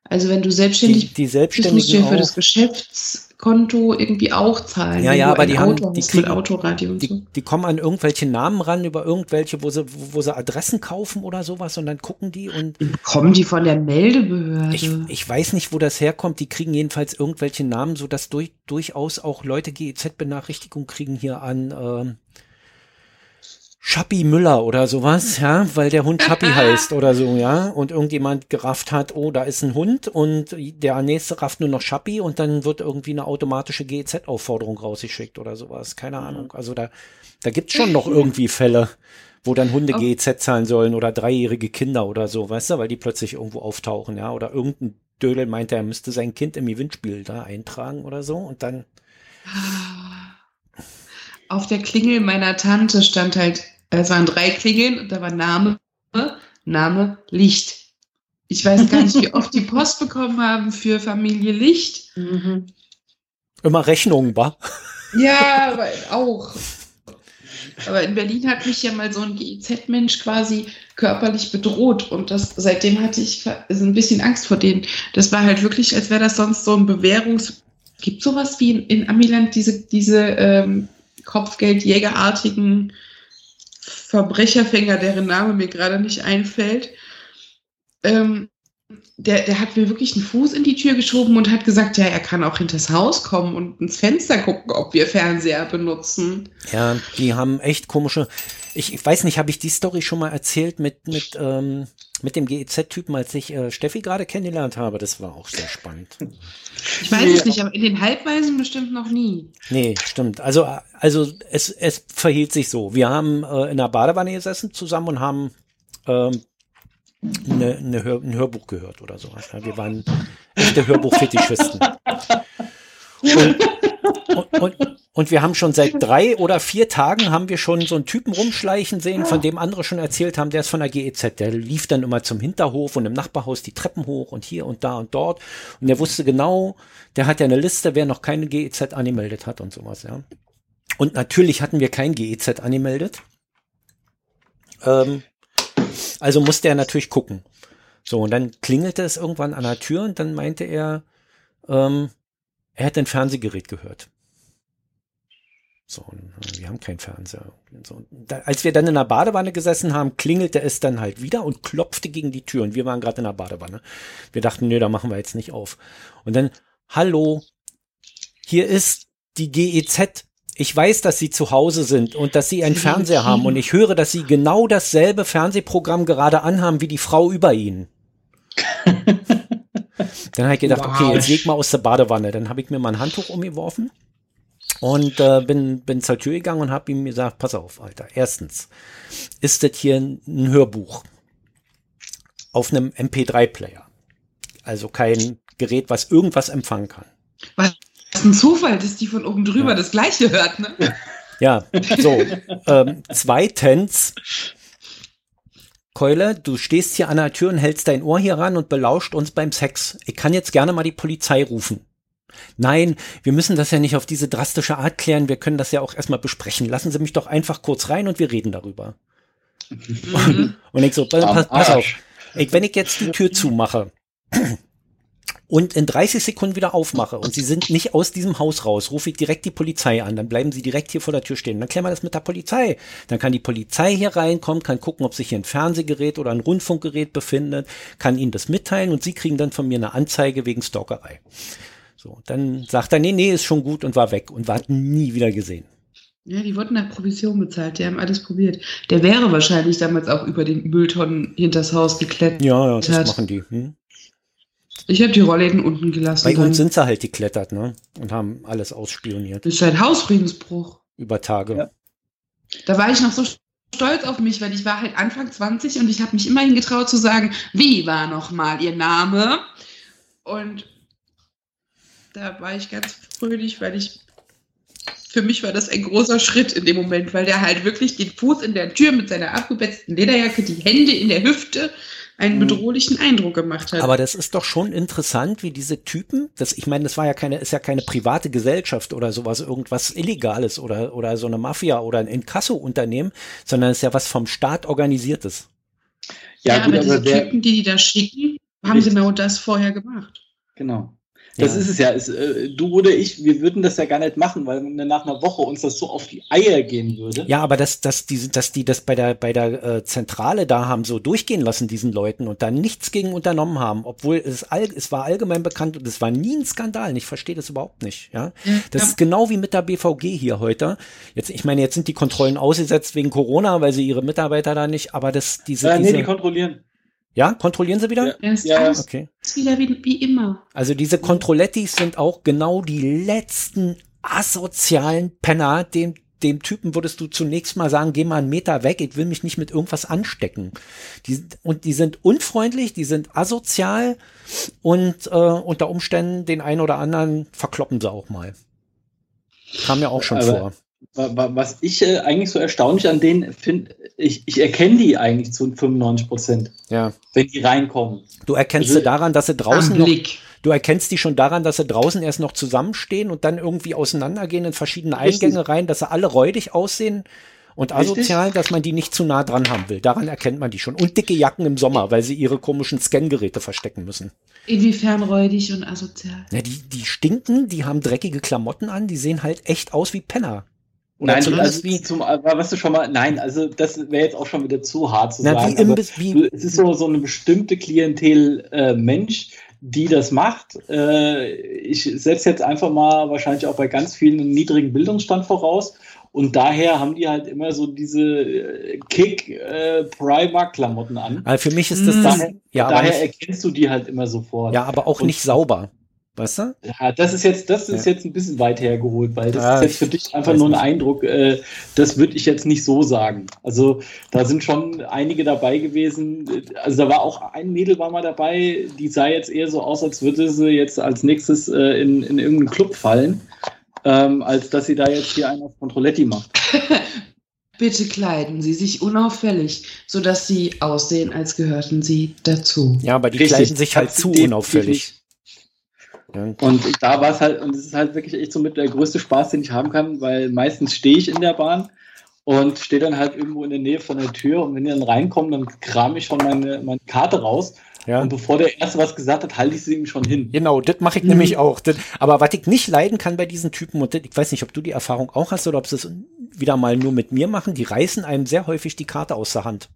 Also wenn du Die, selbstständig die bist, musst du Selbstständigen ja für das. Geschäftskonto irgendwie auch zahlen. Ja, ja, aber die haben- Auto die hast mit kriegen- Autoradio und so. Die, die kommen an irgendwelche Namen ran, über irgendwelche, wo sie, wo, wo sie Adressen kaufen oder sowas und dann gucken die und Kommen die von der Meldebehörde? Ich, ich weiß nicht, wo das herkommt. Die kriegen jedenfalls irgendwelche Namen, so dass durch, durchaus auch Leute GEZ-Benachrichtigung kriegen hier an ähm, Schappi Müller oder sowas, ja, weil der Hund Schappi heißt oder so, ja, und irgendjemand gerafft hat, oh, da ist ein Hund und der nächste rafft nur noch Schappi und dann wird irgendwie eine automatische GEZ-Aufforderung rausgeschickt oder sowas, keine Ahnung. Also da, da gibt's schon noch irgendwie Fälle, wo dann Hunde Auf- GEZ zahlen sollen oder dreijährige Kinder oder so, weißt du, weil die plötzlich irgendwo auftauchen, ja, oder irgendein Dödel meint, er müsste sein Kind im Gewinnspiel da eintragen oder so und dann, Auf der Klingel meiner Tante stand halt, es waren drei Klingeln und da war Name, Name, Licht. Ich weiß gar nicht, wie oft die Post bekommen haben für Familie Licht. immer Rechnungen, war. Ja, aber auch. Aber in Berlin hat mich ja mal so ein GIZ-Mensch quasi körperlich bedroht und das seitdem hatte ich so ein bisschen Angst vor denen. Das war halt wirklich, als wäre das sonst so ein Bewährungs. Gibt sowas wie in, in Amiland diese, diese ähm, Kopfgeldjägerartigen Verbrecherfänger, deren Name mir gerade nicht einfällt. Ähm, der, der hat mir wirklich einen Fuß in die Tür geschoben und hat gesagt, ja, er kann auch hinters Haus kommen und ins Fenster gucken, ob wir Fernseher benutzen. Ja, die haben echt komische. Ich, ich weiß nicht, habe ich die Story schon mal erzählt mit mit ähm, mit dem GEZ-Typen, als ich äh, Steffi gerade kennengelernt habe. Das war auch sehr spannend. Ich weiß Nee. es nicht, aber in den Halbweisen bestimmt noch nie. Nee, stimmt. Also also es es verhielt sich so. Wir haben äh, in der Badewanne gesessen zusammen und haben ähm, eine, eine Hör, ein Hörbuch gehört oder sowas. Ja, wir waren echte Hörbuchfetischisten. Und, und, und, und wir haben schon seit drei oder vier Tagen haben wir schon so einen Typen rumschleichen sehen, von dem andere schon erzählt haben, der ist von der GEZ. Der lief dann immer zum Hinterhof und im Nachbarhaus die Treppen hoch und hier und da und dort. Und der wusste genau, der hat ja eine Liste, wer noch keine GEZ angemeldet hat und sowas, ja. Und natürlich hatten wir kein GEZ angemeldet. Ähm, also musste er natürlich gucken. So, und dann klingelte es irgendwann an der Tür und dann meinte er, ähm, er hätte ein Fernsehgerät gehört. So, äh, wir haben keinen Fernseher. So, da, als wir dann in der Badewanne gesessen haben, klingelte es dann halt wieder und klopfte gegen die Tür. Und wir waren gerade in der Badewanne. Wir dachten, nee, da machen wir jetzt nicht auf. Und dann, hallo, hier ist die GEZ. Ich weiß, dass Sie zu Hause sind und dass Sie einen Fernseher haben. Und ich höre, dass Sie genau dasselbe Fernsehprogramm gerade anhaben wie die Frau über Ihnen. Dann habe ich gedacht, okay, jetzt leg mal aus der Badewanne. Dann habe ich mir mal ein Handtuch umgeworfen und äh, bin, bin zur Tür gegangen und habe ihm gesagt, pass auf, Alter. Erstens ist das hier ein Hörbuch auf einem MP3-Player. Also kein, Gerät, was irgendwas empfangen kann. Was ein Zufall, dass die von oben drüber ja. das Gleiche hört, ne? Ja, so. ähm, zweitens, Keule, du stehst hier an der Tür und hältst dein Ohr hier ran und belauscht uns beim Sex. Ich kann jetzt gerne mal die Polizei rufen. Nein, wir müssen das ja nicht auf diese drastische Art klären, wir können das ja auch erstmal besprechen. Lassen Sie mich doch einfach kurz rein und wir reden darüber. Mhm. und ich so, pass, pass auf, ich, wenn ich jetzt die Tür zumache und in 30 Sekunden wieder aufmache und Sie sind nicht aus diesem Haus raus, rufe ich direkt die Polizei an, dann bleiben Sie direkt hier vor der Tür stehen. Dann klären wir das mit der Polizei. Dann kann die Polizei hier reinkommen, kann gucken, ob sich hier ein Fernsehgerät oder ein Rundfunkgerät befindet, kann Ihnen das mitteilen und Sie kriegen dann von mir eine Anzeige wegen Stalkerei. So, dann sagt er, nee, nee, ist schon gut und war weg und war nie wieder gesehen. Ja, die wurden nach Provision bezahlt, die haben alles probiert. Der wäre wahrscheinlich damals auch über den Mülltonnen hinters Haus geklettert. Ja, ja, das machen die. Hm? Ich habe die Rollläden unten gelassen. Bei uns sind sie halt geklettert, ne? Und haben alles ausspioniert. Das ist ein Hausfriedensbruch. Über Tage. Ja. Da war ich noch so stolz auf mich, weil ich war halt Anfang 20 und ich habe mich immerhin getraut zu sagen, wie war nochmal ihr Name? Und da war ich ganz fröhlich, weil ich für mich war das ein großer Schritt in dem Moment, weil der halt wirklich den Fuß in der Tür mit seiner abgebetzten Lederjacke, die Hände in der Hüfte, einen mhm. bedrohlichen Eindruck gemacht hat. Aber das ist doch schon interessant, wie diese Typen, das, ich meine, das war ja keine, ist ja keine private Gesellschaft oder sowas, irgendwas Illegales oder, oder so eine Mafia oder ein Inkasso-Unternehmen, sondern es ist ja was vom Staat organisiertes. Ja, ja gut, aber diese aber Typen, die die da schicken, haben genau das vorher gemacht. Genau. Das ja. ist es ja. Es, äh, du oder ich, wir würden das ja gar nicht machen, weil nach einer Woche uns das so auf die Eier gehen würde. Ja, aber dass, dass, die, dass die das bei der, bei der äh, Zentrale da haben so durchgehen lassen, diesen Leuten, und da nichts gegen unternommen haben, obwohl es, all, es war allgemein bekannt und es war nie ein Skandal. Ich verstehe das überhaupt nicht. Ja, Das ja. ist genau wie mit der BVG hier heute. Jetzt, ich meine, jetzt sind die Kontrollen ausgesetzt wegen Corona, weil sie ihre Mitarbeiter da nicht, aber das, diese. Ja, nee, die kontrollieren. Ja, kontrollieren sie wieder? Ja, ist ja. okay. Ist wieder wie, wie immer. Also diese Kontrollettis sind auch genau die letzten asozialen Penner, dem dem Typen würdest du zunächst mal sagen, geh mal einen Meter weg, ich will mich nicht mit irgendwas anstecken. Die, und die sind unfreundlich, die sind asozial und äh, unter Umständen den einen oder anderen verkloppen sie auch mal. Kam mir auch schon Aber vor was ich äh, eigentlich so erstaunlich an denen finde, ich, ich erkenne die eigentlich zu 95 Prozent. Ja. Wenn die reinkommen. Du erkennst also, sie daran, dass sie draußen noch, du erkennst die schon daran, dass sie draußen erst noch zusammenstehen und dann irgendwie auseinandergehen in verschiedene Eingänge Richtig. rein, dass sie alle räudig aussehen und asozial, Richtig? dass man die nicht zu nah dran haben will. Daran erkennt man die schon. Und dicke Jacken im Sommer, weil sie ihre komischen Scangeräte verstecken müssen. Inwiefern räudig und asozial? Ja, die, die stinken, die haben dreckige Klamotten an, die sehen halt echt aus wie Penner. Oder nein, also wie zum, was du schon mal, nein, also das wäre jetzt auch schon wieder zu hart zu Na, sagen. Wie im, wie, es ist so, so eine bestimmte Klientel äh, Mensch, die das macht. Äh, ich setze jetzt einfach mal wahrscheinlich auch bei ganz vielen einen niedrigen Bildungsstand voraus. Und daher haben die halt immer so diese äh, Kick-Primark-Klamotten äh, an. Also für mich ist das, daher, ja, daher erkennst du die halt immer sofort. Ja, aber auch Und nicht sauber. Weißt du? Ja, das ist jetzt, das ist ja. jetzt ein bisschen weit hergeholt, weil das ja, ist jetzt für dich einfach nur ein nicht. Eindruck, äh, das würde ich jetzt nicht so sagen. Also da sind schon einige dabei gewesen. Also da war auch ein Mädel war mal dabei, die sah jetzt eher so aus, als würde sie jetzt als nächstes äh, in, in irgendeinen Club fallen, ähm, als dass sie da jetzt hier einen auf Controletti macht. Bitte kleiden Sie sich unauffällig, sodass Sie aussehen, als gehörten Sie dazu. Ja, aber die Richtig. kleiden sich halt zu unauffällig. Und da war es halt, und es ist halt wirklich echt so mit der größte Spaß, den ich haben kann, weil meistens stehe ich in der Bahn und stehe dann halt irgendwo in der Nähe von der Tür und wenn die dann reinkommen, dann kram ich schon meine, meine Karte raus. Ja. Und bevor der Erste was gesagt hat, halte ich sie ihm schon hin. Genau, das mache ich mhm. nämlich auch. Das, aber was ich nicht leiden kann bei diesen Typen, und das, ich weiß nicht, ob du die Erfahrung auch hast oder ob sie es wieder mal nur mit mir machen, die reißen einem sehr häufig die Karte aus der Hand.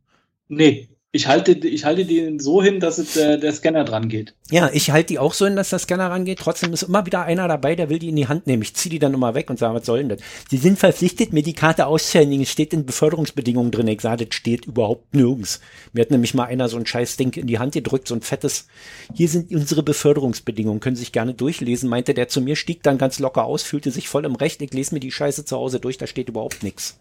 Nee, ich halte, ich halte die so hin, dass es, äh, der Scanner dran geht. Ja, ich halte die auch so hin, dass der Scanner rangeht. Trotzdem ist immer wieder einer dabei, der will die in die Hand nehmen. Ich ziehe die dann immer weg und sage, was soll denn das? Sie sind verpflichtet, mir die Karte auszuhändigen. Es steht in Beförderungsbedingungen drin. Ich sage, das steht überhaupt nirgends. Mir hat nämlich mal einer so ein scheiß Ding in die Hand gedrückt, so ein fettes. Hier sind unsere Beförderungsbedingungen. Können Sie sich gerne durchlesen. Meinte der zu mir, stieg dann ganz locker aus, fühlte sich voll im Recht. Ich lese mir die Scheiße zu Hause durch, da steht überhaupt nichts.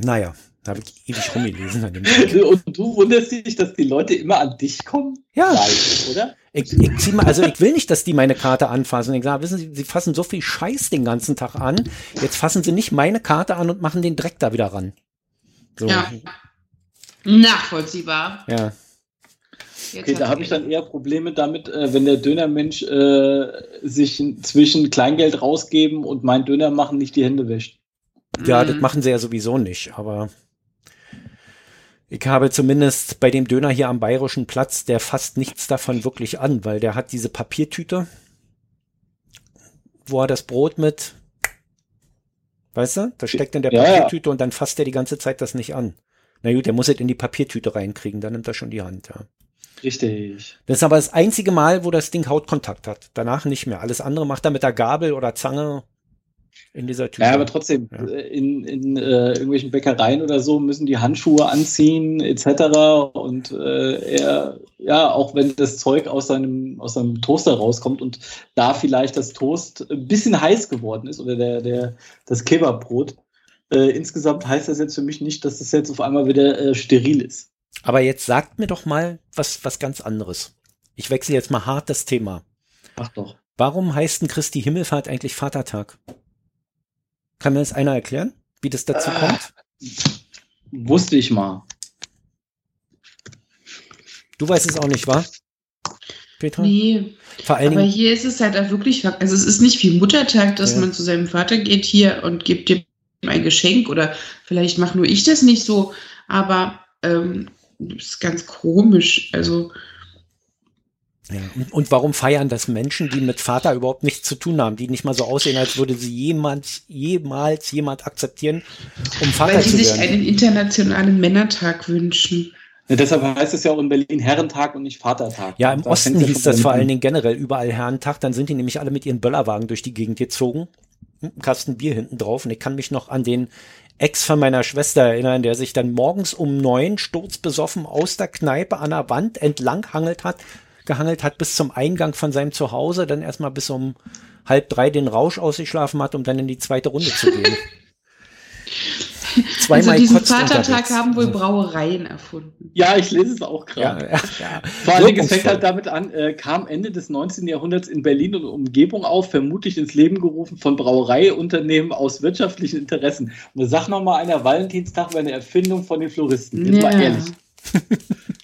Naja, Da habe ich ewig rumgelesen an dem Und du wunderst dich, dass die Leute immer an dich kommen? Ja. Nein, oder? Ich, ich zieh mal, also ich will nicht, dass die meine Karte anfassen. Ich sage, wissen Sie, Sie fassen so viel Scheiß den ganzen Tag an. Jetzt fassen Sie nicht meine Karte an und machen den Dreck da wieder ran. So. Ja. Nachvollziehbar. ja. Jetzt Okay, da habe ich dann eher Probleme damit, äh, wenn der Dönermensch äh, sich zwischen Kleingeld rausgeben und mein Döner machen nicht die Hände wäscht. Ja, Mhm. das machen sie ja sowieso nicht, aber ich habe zumindest bei dem Döner hier am Bayerischen Platz, der fasst nichts davon wirklich an, weil der hat diese Papiertüte, wo er das Brot mit, weißt du, das steckt in der Ja, ja. Papiertüte und dann fasst er die ganze Zeit das nicht an. Na gut, der muss es in die Papiertüte reinkriegen, dann nimmt er schon die Hand, ja. Richtig. Das ist aber das einzige Mal, wo das Ding Hautkontakt hat. Danach nicht mehr. Alles andere macht er mit der Gabel oder Zange in dieser Tüte. Ja, aber trotzdem, Ja. äh, in, in äh, irgendwelchen Bäckereien oder so müssen die Handschuhe anziehen, etc. Und äh, er, ja, auch wenn das Zeug aus seinem, aus seinem Toaster rauskommt und da vielleicht das Toast ein bisschen heiß geworden ist oder der, der, das Kebabbrot, äh, insgesamt heißt das jetzt für mich nicht, dass es jetzt auf einmal wieder äh, steril ist. Aber jetzt sagt mir doch mal was, was ganz anderes. Ich wechsle jetzt mal hart das Thema. Ach doch. Warum heißt denn Christi Himmelfahrt eigentlich Vatertag? Kann mir das einer erklären, wie das dazu Ah. kommt? Wusste ich mal. Du weißt es auch nicht, wa? Petra? Nee, Vor allen aber Dingen, hier ist es halt auch wirklich, also es ist nicht wie Muttertag, dass Ja. man zu seinem Vater geht hier und gibt ihm ein Geschenk oder vielleicht mache nur ich das nicht so, aber ähm, das ist ganz komisch. Also ja. und, und warum feiern das Menschen, die mit Vater überhaupt nichts zu tun haben, die nicht mal so aussehen, als würde sie jemand, jemals jemand akzeptieren, um Vater weil sie zu sich werden? einen internationalen Männertag wünschen. Ja, deshalb heißt es ja auch in Berlin Herrentag und nicht Vatertag. Ja, im Da Osten hieß das vor allen Dingen generell überall Herrentag. Dann sind die nämlich alle mit ihren Böllerwagen durch die Gegend gezogen. Mit einem Kasten Bier hinten drauf. Und ich kann mich noch an den Ex von meiner Schwester erinnern, der sich dann morgens um neun sturzbesoffen aus der Kneipe an der Wand entlang hangelt hat, gehangelt hat bis zum Eingang von seinem Zuhause, dann erstmal bis um halb drei den Rausch ausgeschlafen hat, um dann in die zweite Runde zu gehen. Zweimal also diesen Vatertag haben wohl Brauereien erfunden. Ja, ich lese es auch ja, gerade. ja, ja. Vor Dingen, es fängt halt damit an, äh, kam Ende des 19. Jahrhunderts in Berlin und Umgebung auf, vermutlich ins Leben gerufen von Brauereiunternehmen aus wirtschaftlichen Interessen. Und da sagt noch mal einer, Valentinstag war eine Erfindung von den Floristen. Jetzt mal ehrlich.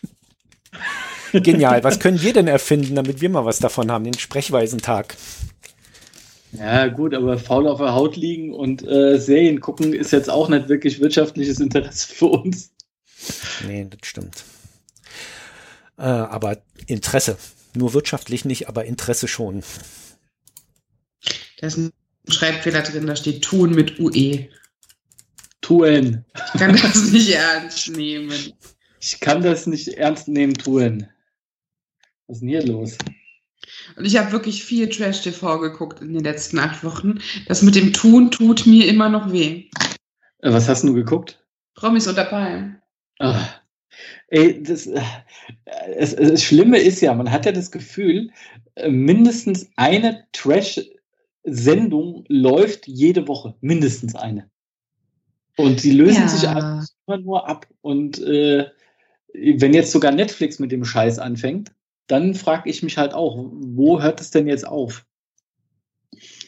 Genial. Was können wir denn erfinden, damit wir mal was davon haben? Den Sprechweisentag. Ja, gut, aber faul auf der Haut liegen und äh, Serien gucken ist jetzt auch nicht wirklich wirtschaftliches Interesse für uns. Nee, das stimmt. Äh, aber Interesse. Nur wirtschaftlich nicht, aber Interesse schon. Da ist ein Schreibfehler drin, da steht tun mit UE. Tuen. Ich kann das nicht ernst nehmen. Ich kann das nicht ernst nehmen, Tuen. Was ist denn hier los? Und ich habe wirklich viel Trash-TV geguckt in den letzten acht Wochen. Das mit dem Tun tut mir immer noch weh. Äh, was hast du geguckt? Promis unter Palmen. Ah, ey, das, äh, es, es, das Schlimme ist ja, man hat ja das Gefühl, äh, mindestens eine Trash-Sendung läuft jede Woche. Mindestens eine. Und die lösen Ja. sich immer nur ab. Und äh, wenn jetzt sogar Netflix mit dem Scheiß anfängt, dann frage ich mich halt auch, wo hört es denn jetzt auf?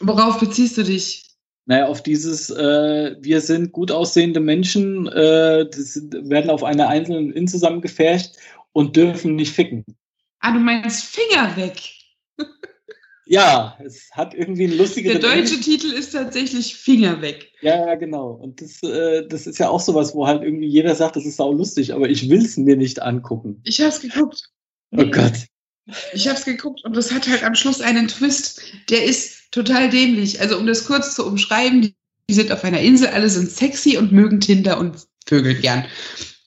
Worauf beziehst du dich? Naja, auf dieses, äh, wir sind gut aussehende Menschen, äh, werden auf einer einzelnen In zusammengefärcht und dürfen nicht ficken. Ah, du meinst Finger weg. Ja, es hat irgendwie einen lustigen Der deutsche Titel ist tatsächlich Finger weg. Ja, ja, genau. Und das, äh, das ist ja auch sowas, wo halt irgendwie jeder sagt, das ist sau lustig, aber ich will es mir nicht angucken. Ich hab's geguckt. Oh Gott. Ich hab's geguckt und das hat halt am Schluss einen Twist, der ist total dämlich. Also um das kurz zu umschreiben, die, die sind auf einer Insel, alle sind sexy und mögen Tinder und vögeln gern.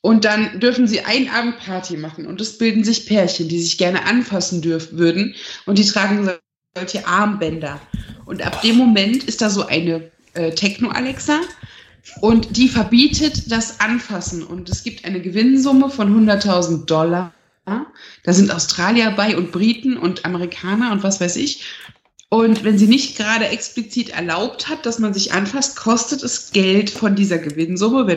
Und dann dürfen sie einen Abend Party machen und es bilden sich Pärchen, die sich gerne anfassen dürfen würden und die tragen solche Armbänder. Und ab dem Moment ist da so eine äh, Techno-Alexa und die verbietet das Anfassen und es gibt eine Gewinnsumme von 100.000 Dollar. Da sind Australier bei und Briten und Amerikaner und was weiß ich. Und wenn sie nicht gerade explizit erlaubt hat, dass man sich anfasst, kostet es Geld von dieser Gewinnsumme,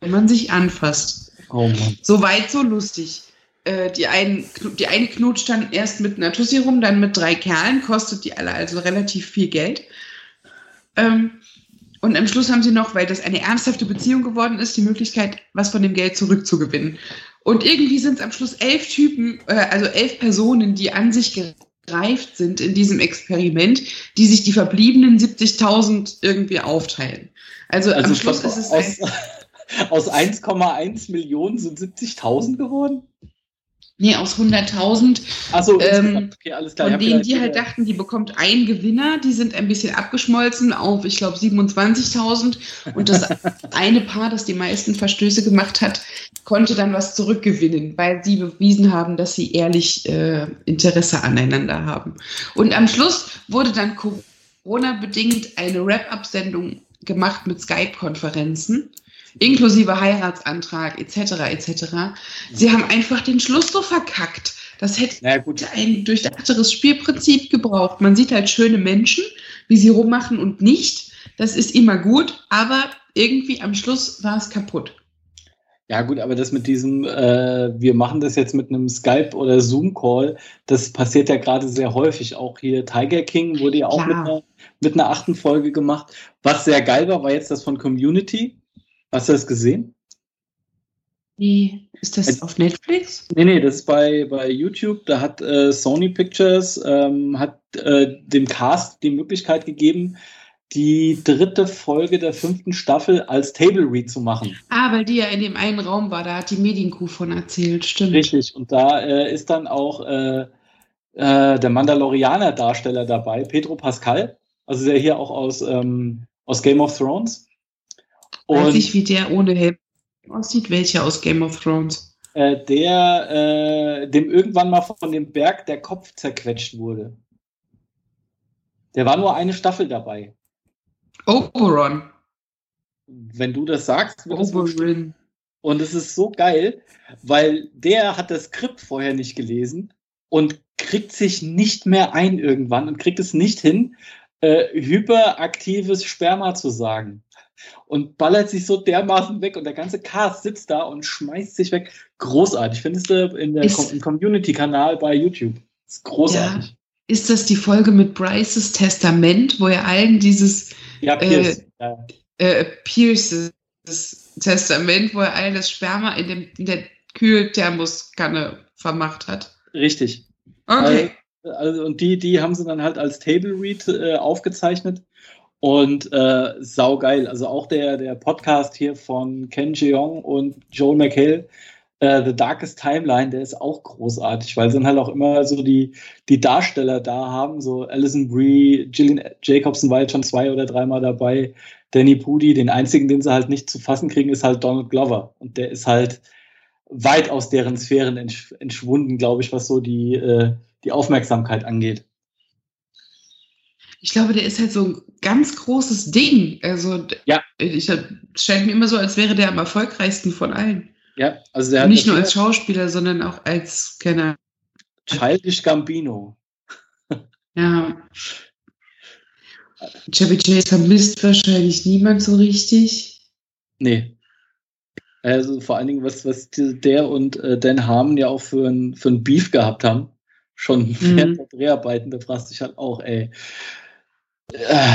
wenn man sich anfasst. Oh Mann. So weit, so lustig. Äh, die, einen, die eine knutscht dann erst mit einer Tussi rum, dann mit drei Kerlen, kostet die alle also relativ viel Geld. Ähm, und am Schluss haben sie noch, weil das eine ernsthafte Beziehung geworden ist, die Möglichkeit, was von dem Geld zurückzugewinnen. Und irgendwie sind es am Schluss elf Typen, äh, also elf Personen, die an sich gereift sind in diesem Experiment, die sich die verbliebenen 70.000 irgendwie aufteilen. Also, Also am Schluss ist es aus, ein, aus 1,1 Millionen sind 70.000 geworden? nee, aus 100.000 Achso, Ähm, okay, alles klar. Von denen, die halt dachten, die bekommt ein Gewinner, die sind ein bisschen abgeschmolzen auf, ich glaube, 27.000. Und das eine Paar, das die meisten Verstöße gemacht hat, konnte dann was zurückgewinnen, weil sie bewiesen haben, dass sie ehrlich äh, Interesse aneinander haben. Und am Schluss wurde dann Corona-bedingt eine Wrap-up-Sendung gemacht mit Skype-Konferenzen, inklusive Heiratsantrag etc. etc. Sie haben einfach den Schluss so verkackt. Das hätte Naja, ein durchdachteres Spielprinzip gebraucht. Man sieht halt schöne Menschen, wie sie rummachen und nicht. Das ist immer gut, aber irgendwie am Schluss war es kaputt. Ja, gut, aber das mit diesem, äh, wir machen das jetzt mit einem Skype- oder Zoom-Call, das passiert ja gerade sehr häufig. Auch hier Tiger King wurde ja auch mit einer, mit einer achten Folge gemacht. Was sehr geil war, war jetzt das von Community. Hast du das gesehen? Wie ist das Also- auf Netflix? Nee, nee, das ist bei, bei YouTube. Da hat äh, Sony Pictures ähm, hat äh, dem Cast die Möglichkeit gegeben, die dritte Folge der fünften Staffel als Table Read zu machen. Ah, weil die ja in dem einen Raum war, da hat die Medienkuh von erzählt, stimmt. Richtig. Und da äh, ist dann auch äh, äh, der Mandalorianer-Darsteller dabei, Pedro Pascal, also der hier auch aus, ähm, aus Game of Thrones. Weiß Und ich, wie der ohne Helm aussieht, welcher aus Game of Thrones. äh, der, äh, dem irgendwann mal von dem Berg der Kopf zerquetscht wurde. Der war nur eine Staffel dabei. Oberon. Wenn du das sagst, wird das. Oberon. Und es ist so geil, weil der hat das Skript vorher nicht gelesen und kriegt sich nicht mehr ein irgendwann und kriegt es nicht hin, äh, hyperaktives Sperma zu sagen. Und ballert sich so dermaßen weg und der ganze Cast sitzt da und schmeißt sich weg. Großartig. Findest du in der im Community-Kanal bei YouTube. ist großartig. Ist das die Folge mit Bryces Testament, wo er allen dieses Ja, Pierce. ja. äh, Pierces Testament, wo er allen das Sperma in, dem, in der Kühlthermoskanne vermacht hat? Richtig. Okay. Also, und die, die haben sie dann halt als Table Read äh, aufgezeichnet. Und äh, saugeil. Also auch der, der Podcast hier von Ken Jeong und Joel McHale, äh, The Darkest Timeline, der ist auch großartig, weil sie dann halt auch immer so die, die Darsteller da haben. So Alison Brie, Gillian Jacobson war jetzt schon zwei oder dreimal dabei. Danny Pudi, den einzigen, den sie halt nicht zu fassen kriegen, ist halt Donald Glover. Und der ist halt weit aus deren Sphären entsch entschwunden, glaube ich, was so die, äh, die Aufmerksamkeit angeht. Ich glaube, der ist halt so ein ganz großes Ding. Also, Ja. ich, es scheint mir immer so, als wäre der am erfolgreichsten von allen. Ja, also der hat Nicht nur als Schauspieler, sondern auch als Kenner. Childish Gambino. Ja. Chevy Chase vermisst wahrscheinlich niemand so richtig. Nee. Also vor allen Dingen, was, was der und äh, Dan Harmon ja auch für ein, für ein Beef gehabt haben. Schon während der Dreharbeiten, da fragst du dich halt auch, ey. Äh,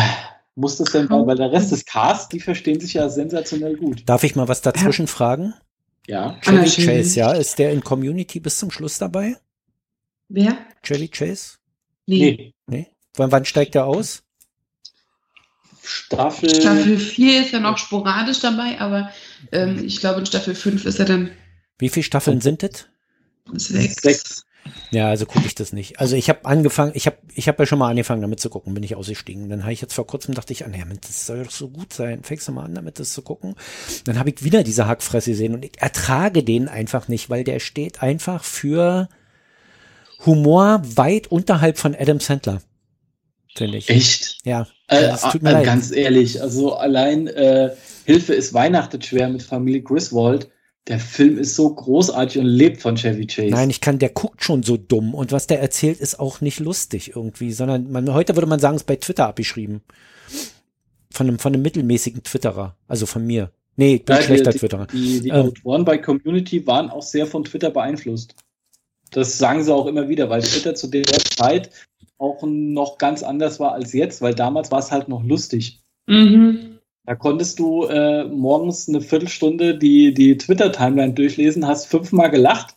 muss das denn weil der Rest des Casts, die verstehen sich ja sensationell gut. Darf ich mal was dazwischen fragen? Ja. Chevy. Chase, ja, ist der in Community bis zum Schluss dabei? Wer? Chevy Chase? Nee. Nee. Nee? Wann, wann steigt er aus? Staffel. Staffel 4 ist er noch sporadisch dabei, aber ähm, ich glaube, in Staffel 5 ist er dann Wie viele Staffeln sind das? sechs. Sechs. Ja, also gucke ich das nicht. Also ich habe angefangen, ich habe ich hab ja schon mal angefangen damit zu gucken, bin ich ausgestiegen. Dann habe ich jetzt vor kurzem dachte ich, ah, nee, das soll doch so gut sein. Fängst du mal an, damit das zu gucken. Dann habe ich wieder diese Hackfresse gesehen und ich ertrage den einfach nicht, weil der steht einfach für Humor weit unterhalb von Adam Sandler. Finde ich. Echt? Ja. Äh, es tut mir äh, leid. ganz ehrlich, also allein äh, Hilfe ist Weihnachtet schwer mit Familie Griswold. Der Film ist so großartig und lebt von Chevy Chase. Nein, ich kann, der guckt schon so dumm und was der erzählt, ist auch nicht lustig irgendwie, sondern man, heute würde man sagen, es ist bei Twitter abgeschrieben. Von einem, von einem mittelmäßigen Twitterer, also von mir. Nee, ich bin Ja, schlechter die, Twitterer. Die, die Ähm. Autoren bei Community waren auch sehr von Twitter beeinflusst. Das sagen sie auch immer wieder, weil Twitter zu der Zeit auch noch ganz anders war als jetzt, weil damals war es halt noch lustig. Mhm. Da konntest du äh, morgens eine Viertelstunde die, die Twitter-Timeline durchlesen, hast fünfmal gelacht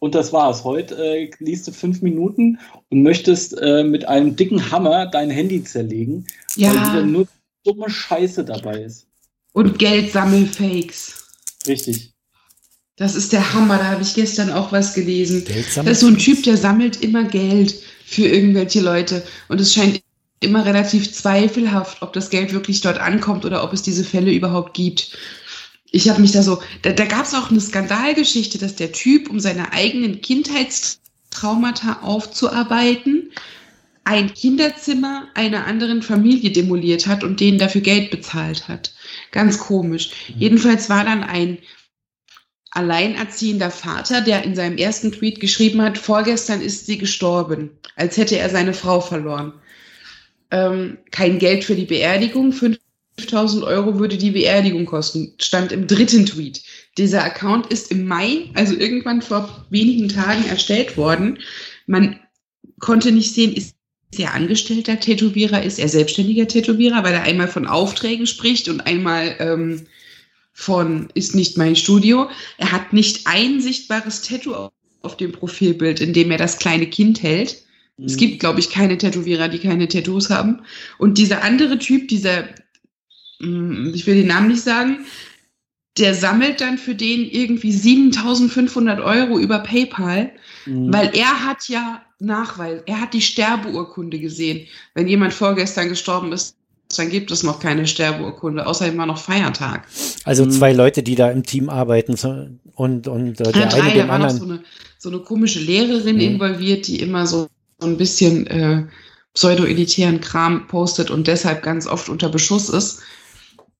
und das war's. Heute äh, liest du fünf Minuten und möchtest äh, mit einem dicken Hammer dein Handy zerlegen, weil wieder Ja, nur dumme Scheiße dabei ist. und Geldsammelfakes. Richtig. Das ist der Hammer, da habe ich gestern auch was gelesen. Das ist so ein Typ, der sammelt immer Geld für irgendwelche Leute. Und es scheint immer relativ zweifelhaft, ob das Geld wirklich dort ankommt oder ob es diese Fälle überhaupt gibt. Ich habe mich da so, da, da gab es auch eine Skandalgeschichte, dass der Typ, um seine eigenen Kindheitstraumata aufzuarbeiten, ein Kinderzimmer einer anderen Familie demoliert hat und denen dafür Geld bezahlt hat. Ganz komisch. Jedenfalls war dann ein alleinerziehender Vater, der in seinem ersten Tweet geschrieben hat, vorgestern ist sie gestorben, als hätte er seine Frau verloren. Ähm, kein Geld für die Beerdigung, 5000 Euro würde die Beerdigung kosten, stand im dritten Tweet. Dieser Account ist im Mai, also irgendwann vor wenigen Tagen erstellt worden. Man konnte nicht sehen, ist er angestellter Tätowierer, ist er selbstständiger Tätowierer, weil er einmal von Aufträgen spricht und einmal ähm, von ist nicht mein Studio. Er hat nicht ein sichtbares Tattoo auf dem Profilbild, in dem er das kleine Kind hält. Mhm. Es gibt, glaube ich, keine Tätowierer, die keine Tattoos haben. Und dieser andere Typ, dieser, mm, ich will den Namen nicht sagen, der sammelt dann für den irgendwie 7500 Euro über PayPal, Mhm. weil er hat ja Nachweis, er hat die Sterbeurkunde gesehen. Wenn jemand vorgestern gestorben ist, dann gibt es noch keine Sterbeurkunde. Außerdem war noch Feiertag. Also Mhm. zwei Leute, die da im Team arbeiten so, und, und äh, Ja, der drei, eine da dem war noch anderen. so eine, so eine komische Lehrerin Mhm. involviert, die immer so, so ein bisschen äh, pseudo-elitären Kram postet und deshalb ganz oft unter Beschuss ist.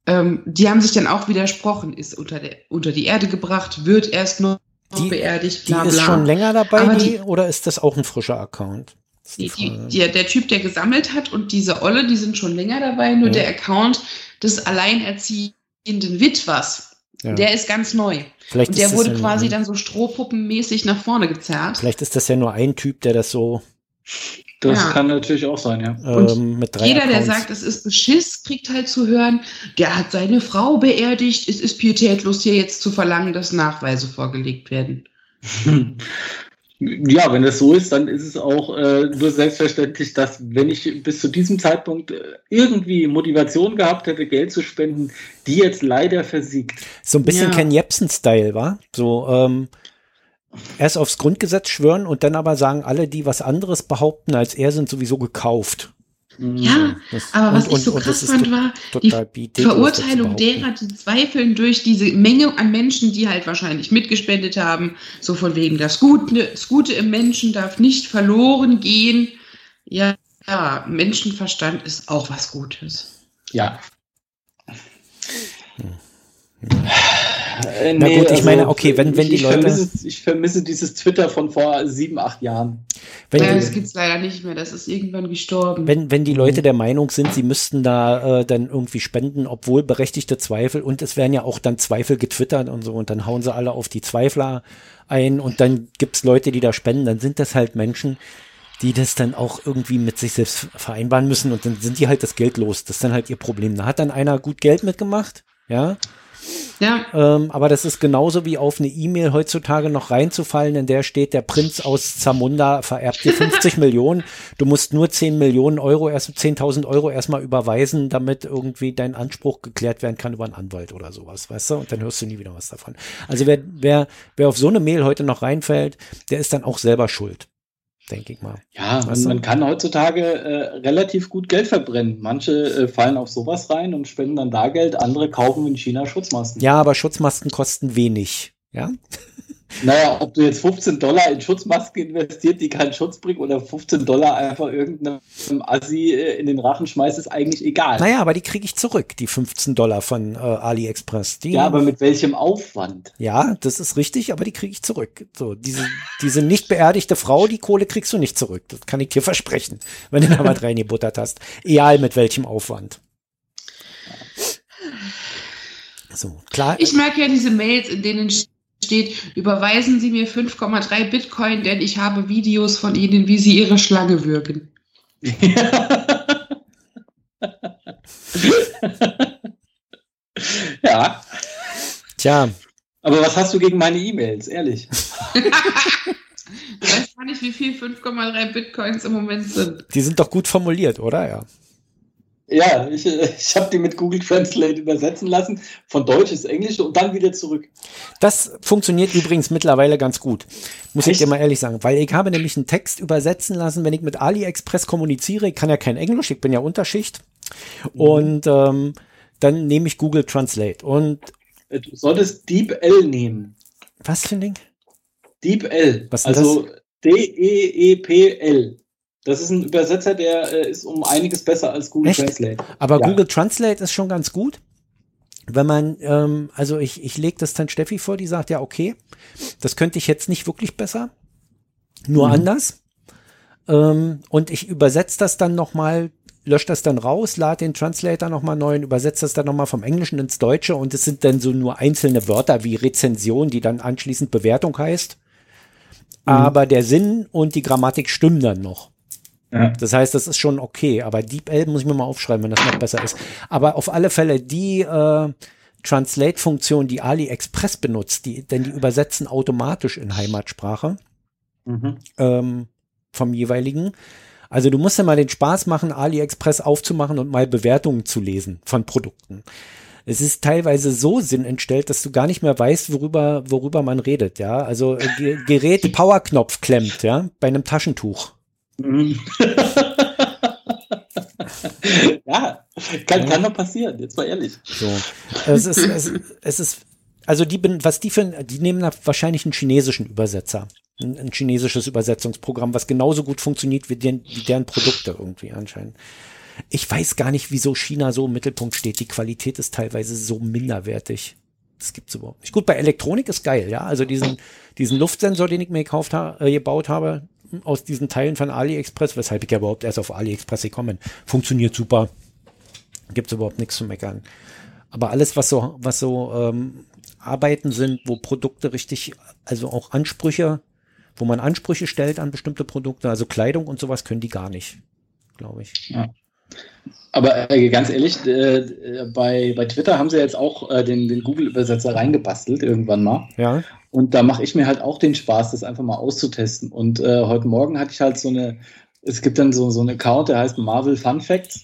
Ähm, die haben sich dann auch widersprochen, ist unter, der, unter die Erde gebracht, wird erst noch Die- beerdigt, Die bla ist bla. schon länger dabei, die, die- oder ist das auch ein frischer Account? Ist Die, die die, die, der Typ, der gesammelt hat und diese Olle, die sind schon länger dabei, nur Ja. der Account des alleinerziehenden Witwers, Ja. der ist ganz neu. Vielleicht Und ist der wurde quasi dann so strohpuppenmäßig nach vorne gezerrt. Vielleicht ist das ja nur ein Typ, der das so Das Ja. kann natürlich auch sein, ja. Und ähm, mit drei Jeder, der Accounts. sagt, es ist Beschiss, kriegt halt zu hören, der hat seine Frau beerdigt, es ist pietätlos, hier jetzt zu verlangen, dass Nachweise vorgelegt werden. Ja, wenn das so ist, dann ist es auch äh, nur selbstverständlich, dass wenn ich bis zu diesem Zeitpunkt äh, irgendwie Motivation gehabt hätte, Geld zu spenden, die jetzt leider versiegt. So ein bisschen Ja. Ken Jebsen-Style, war? So, ähm, erst aufs Grundgesetz schwören und dann aber sagen, alle, die was anderes behaupten als er, sind sowieso gekauft. Ja, Das- aber was und- ich so und- und krass ist fand, war, die Verurteilung derer, die zweifeln durch diese Menge an Menschen, die halt wahrscheinlich mitgespendet haben, so von wegen, das Gute, das Gute im Menschen darf nicht verloren gehen. Ja, ja, Menschenverstand ist auch was Gutes. Ja. Äh, Na gut, ich meine, okay, wenn- wenn die ich, Leute- Ich vermisse, ich vermisse dieses Twitter von vor sieben, acht Jahren. Wenn, ja, die- das gibt's leider nicht mehr, das ist irgendwann gestorben. wenn, wenn die Leute der Meinung sind, sie müssten da äh, dann irgendwie spenden, obwohl berechtigte Zweifel und es werden ja auch dann Zweifel getwittert und so und dann hauen sie alle auf die Zweifler ein und dann gibt's Leute, die da spenden, dann sind das halt Menschen, die das dann auch irgendwie mit sich selbst vereinbaren müssen und dann sind die halt das Geld los. Das ist dann halt ihr Problem. Da hat dann einer gut Geld mitgemacht, ja, ja, ähm, aber das ist genauso wie auf eine E-Mail heutzutage noch reinzufallen, in der steht, der Prinz aus Zamunda vererbt dir 50 Millionen. Du musst nur 10 Millionen Euro, erst 10.000 Euro erstmal überweisen, damit irgendwie dein Anspruch geklärt werden kann über einen Anwalt oder sowas, weißt du? Und dann hörst du nie wieder was davon. Also wer, wer, wer auf so eine Mail heute noch reinfällt, der ist dann auch selber schuld. Denke ich mal. Ja, man, man kann heutzutage äh, relativ gut Geld verbrennen. Manche äh, fallen auf sowas rein und spenden dann da Geld, andere kaufen in China Schutzmasken. Ja, aber Schutzmasken kosten wenig. Ja, Naja, ob du jetzt 15 Dollar in Schutzmasken investiert, die keinen Schutz bringen, oder 15 Dollar einfach irgendeinem Assi äh, in den Rachen schmeißt, ist eigentlich egal. naja, aber die kriege ich zurück, die 15 Dollar von äh, AliExpress. Die, Ja, aber mit welchem Aufwand? Ja, das ist richtig, aber die kriege ich zurück. So, diese, diese nicht beerdigte Frau, die Kohle kriegst du nicht zurück. Das kann ich dir versprechen, wenn du da was reingebuttert hast. Egal mit welchem Aufwand. So, klar. Ich mag ja diese Mails, in denen steht, überweisen Sie mir 5,3 Bitcoin, denn ich habe Videos von Ihnen, wie Sie Ihre Schlange würgen. ja, Tja, aber was hast du gegen meine E-Mails, ehrlich? Ich weiß gar nicht, wie viel 5,3 Bitcoins im Moment sind. die sind doch gut formuliert, oder? Ja. Ja, ich, ich habe die mit Google Translate übersetzen lassen, von Deutsch ins Englische und dann wieder zurück. Das funktioniert übrigens mittlerweile ganz gut. Muss ich Echt? dir mal ehrlich sagen. Weil ich habe nämlich einen Text übersetzen lassen, wenn ich mit AliExpress kommuniziere. Ich kann ja kein Englisch, ich bin ja Unterschicht. Und ähm, dann nehme ich Google Translate. Und Äh, Du solltest DeepL nehmen. was für ein Ding? DeepL. Was also D-E-E-P-L. Das ist ein Übersetzer, der äh, ist um einiges besser als Google Echt? Translate. Aber Ja. Google Translate ist schon ganz gut. Wenn man, ähm, also ich, ich lege das dann Steffi vor, die sagt, ja, okay, das könnte ich jetzt nicht wirklich besser, nur Mhm. anders. Ähm, und ich übersetze das dann nochmal, lösche das dann raus, lade den Translator nochmal neu und übersetze das dann nochmal vom Englischen ins Deutsche und es sind dann so nur einzelne Wörter wie Rezension, die dann anschließend Bewertung heißt. Aber der Sinn und die Grammatik stimmen dann noch. Ja. Das heißt, das ist schon okay, aber DeepL muss ich mir mal aufschreiben, wenn das noch besser ist. Aber auf alle Fälle die äh, Translate-Funktion, die AliExpress benutzt, die, denn die übersetzen automatisch in Heimatsprache Mhm. ähm, vom jeweiligen. Also du musst ja mal den Spaß machen, AliExpress aufzumachen und mal Bewertungen zu lesen von Produkten. Es ist teilweise so sinnentstellt, dass du gar nicht mehr weißt, worüber, worüber man redet, ja. Also äh, Ge Gerät Powerknopf klemmt, ja, bei einem Taschentuch. Mhm. ja, kann, kann noch passieren, jetzt mal ehrlich. So. Es ist, es, es ist, also die, bin- was die für, die nehmen da wahrscheinlich einen chinesischen Übersetzer. Ein, ein chinesisches Übersetzungsprogramm, was genauso gut funktioniert wie, den, wie deren Produkte irgendwie anscheinend. Ich weiß gar nicht, wieso China so im Mittelpunkt steht. Die Qualität ist teilweise so minderwertig. Das gibt's überhaupt nicht. Gut, bei Elektronik ist geil, ja. Also diesen, diesen Luftsensor, den ich mir gekauft ha äh, gebaut habe, aus diesen Teilen von AliExpress, weshalb ich ja überhaupt erst auf AliExpress gekommen bin, funktioniert super. Gibt's überhaupt nichts zu meckern. Aber alles, was so, was so ähm, Arbeiten sind, wo Produkte richtig, also auch Ansprüche, wo man Ansprüche stellt an bestimmte Produkte, also Kleidung und sowas, können die gar nicht, glaube ich. Aber äh, ganz ehrlich, äh, bei, bei Twitter haben sie jetzt auch äh, den, den Google-Übersetzer reingebastelt irgendwann mal. Ja, Und da mache ich mir halt auch den Spaß, das einfach mal auszutesten. Und äh, heute Morgen hatte ich halt so eine, es gibt dann so, so einen Account, der heißt Marvel Fun Facts.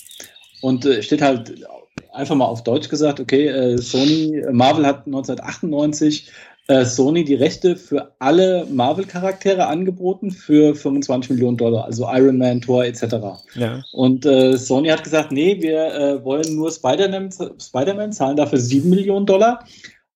Und äh, steht halt einfach mal auf Deutsch gesagt, okay, äh, Sony, Marvel hat 1998 äh, Sony die Rechte für alle Marvel-Charaktere angeboten für 25 Millionen Dollar, also Iron Man, Thor etc. ja. Und äh, Sony hat gesagt, nee, wir äh, wollen nur Spider-Man Spider zahlen dafür 7 Millionen Dollar,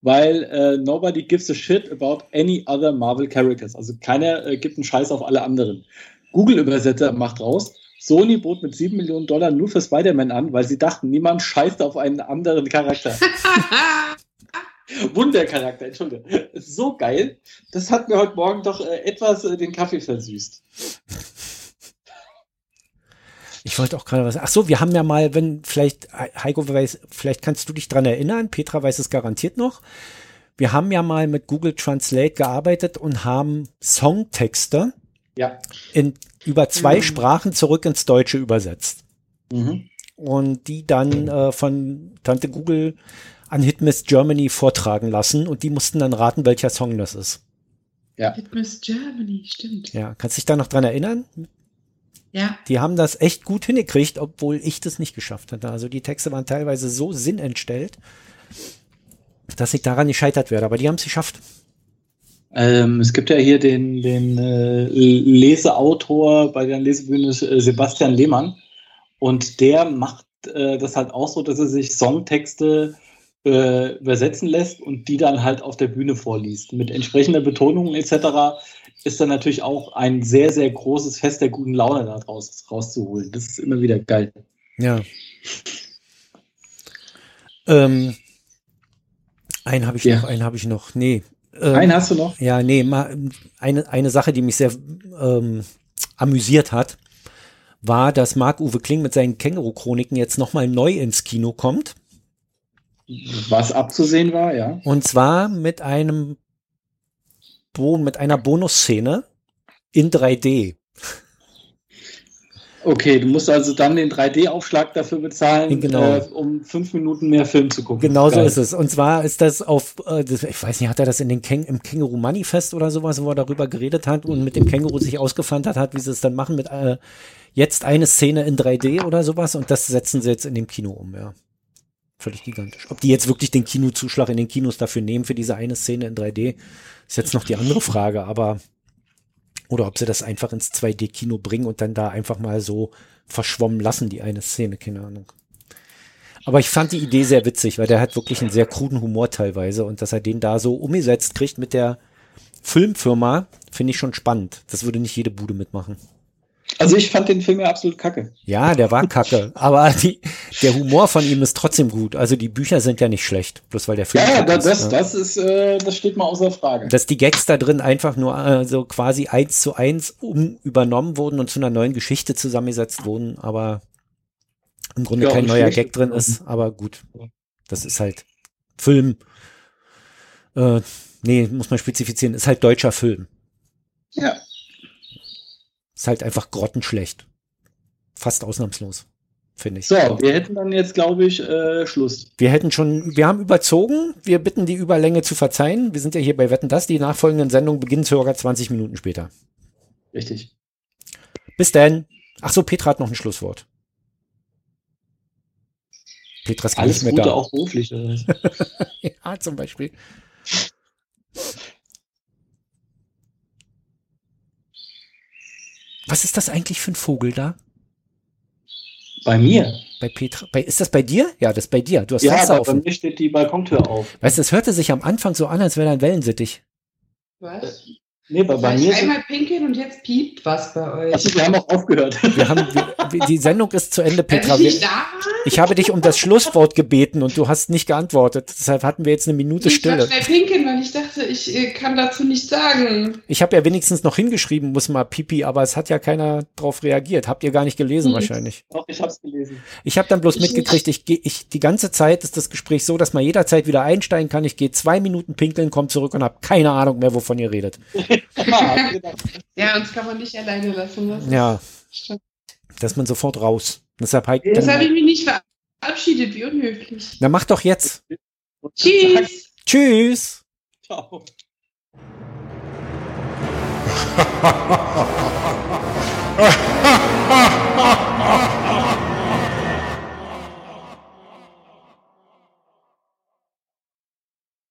weil äh, nobody gives a shit about any other Marvel characters. Also keiner äh, gibt einen Scheiß auf alle anderen. Google-Übersetzer macht raus. Sony bot mit 7 Millionen Dollar nur für Spider-Man an, weil sie dachten, niemand scheißt auf einen anderen Charakter. Wundercharakter, Entschuldigung. So geil. Das hat mir heute Morgen doch äh, etwas äh, den Kaffee versüßt. Ich wollte auch gerade was. Ach so, wir haben ja mal, wenn vielleicht Heiko weiß, vielleicht kannst du dich dran erinnern. Petra weiß es garantiert noch. Wir haben ja mal mit Google Translate gearbeitet und haben Songtexte Ja. in über zwei Mhm. Sprachen zurück ins Deutsche übersetzt. Mhm. und die dann äh, von Tante Google an Hitmiss Germany vortragen lassen und die mussten dann raten, welcher Song das ist. Ja. It Miss Germany, stimmt. Ja, kannst dich da noch dran erinnern? Ja. Die haben das echt gut hingekriegt, obwohl ich das nicht geschafft hatte. Also die Texte waren teilweise so sinnentstellt, dass ich daran gescheitert werde. Aber die haben es geschafft. Ähm, es gibt ja hier den, den äh, Leseautor bei der Lesebühne äh, Sebastian Lehmann und der macht äh, das halt auch so, dass er sich Songtexte äh, übersetzen lässt und die dann halt auf der Bühne vorliest. Mit entsprechender Betonung etc. ist dann natürlich auch ein sehr, sehr großes Fest der guten Laune da draus, rauszuholen. Das ist immer wieder geil. Ja. Ähm, einen habe ich Ja. noch, einen habe ich noch. Nee. Ähm, Einen hast du noch? Ja, nee, mal, eine, eine Sache, die mich sehr ähm, amüsiert hat, war, dass Marc-Uwe Kling mit seinen Känguru-Chroniken jetzt nochmal neu ins Kino kommt. Was abzusehen war, ja. Und zwar mit einem Bo mit einer Bonusszene in 3D. Okay, du musst also dann den 3D-Aufschlag dafür bezahlen, Genau. äh, um fünf Minuten mehr Film zu gucken. Genau so ist es. Und zwar ist das auf, äh, das, ich weiß nicht, hat er das in den Käng im Känguru Manifest oder sowas, wo er darüber geredet hat und mit dem Känguru sich ausgefandet hat, wie sie es dann machen mit äh, jetzt eine Szene in 3D oder sowas und das setzen sie jetzt in dem Kino um, ja. Völlig gigantisch. Ob die jetzt wirklich den Kinozuschlag in den Kinos dafür nehmen für diese eine Szene in 3D, ist jetzt noch die andere Frage, aber oder ob sie das einfach ins 2D-Kino bringen und dann da einfach mal so verschwommen lassen, die eine Szene, keine Ahnung. Aber ich fand die Idee sehr witzig, weil der hat wirklich einen sehr kruden Humor teilweise und dass er den da so umgesetzt kriegt mit der Filmfirma, finde ich schon spannend. Das würde nicht jede Bude mitmachen. Also ich fand den Film ja absolut kacke. Ja, der war kacke, aber die, der Humor von ihm ist trotzdem gut. Also die Bücher sind ja nicht schlecht, bloß weil der Film Ja, ja, das, das, ist, ne? das ist, äh, das steht mal außer Frage. dass die Gags da drin einfach nur äh, so quasi eins zu eins um übernommen wurden und zu einer neuen Geschichte zusammengesetzt wurden, aber im Grunde Ja, kein neuer Gag drin ist, aber gut. Das ist halt Film. Äh, nee, muss man spezifizieren, ist halt deutscher Film. Ja. Ist halt einfach grottenschlecht. Fast ausnahmslos, finde ich. So, wir hätten dann jetzt, glaube ich, äh, Schluss. Wir hätten schon, wir haben überzogen. Wir bitten die Überlänge zu verzeihen. Wir sind ja hier bei Wetten das. Die nachfolgenden Sendungen beginnen circa 20 Minuten später. Richtig. Bis dann. Ach so, Petra hat noch ein Schlusswort. Petra ist gar Alles nicht mehr Gute, da. auch beruflich. oder? Ja, zum Beispiel. Was ist das eigentlich für ein Vogel da? Bei mir? Bei Petra? Bei, ist das bei dir? Ja, das ist bei dir. Du hast Ja, Fenster aber bei mir steht die Balkontür auf. Weißt du, es hörte sich am Anfang so an, als wäre da ein Wellensittich. Was? Nee, bei, bei mir ich einmal pinkeln und jetzt piept was bei euch? Achso, wir haben auch aufgehört. Wir haben, wir, die Sendung ist zu Ende, Als Petra. ich Wir, ich habe dich um das Schlusswort gebeten und du hast nicht geantwortet. Deshalb hatten wir jetzt eine Minute Ich Stille. schnell pinkeln, weil ich dachte, ich äh, kann dazu nichts sagen. Ich habe ja wenigstens noch hingeschrieben, muss mal Pipi, aber es hat ja keiner drauf reagiert. Habt ihr gar nicht gelesen Hm. wahrscheinlich. Doch, ich hab's gelesen. Ich habe dann bloß Ich mitgekriegt, ich ich, die ganze Zeit ist das Gespräch so, dass man jederzeit wieder einsteigen kann. Ich gehe zwei Minuten pinkeln, komme zurück und habe keine Ahnung mehr, wovon ihr redet. Genau. Ja, uns kann man nicht alleine lassen. Das Ja, ist schon- da ist man sofort raus. Deshalb halt, Jetzt habe ich mich nicht verabschiedet, wie unhöflich. na mach doch jetzt. Tschüss. Tschüss. Ciao. ha ha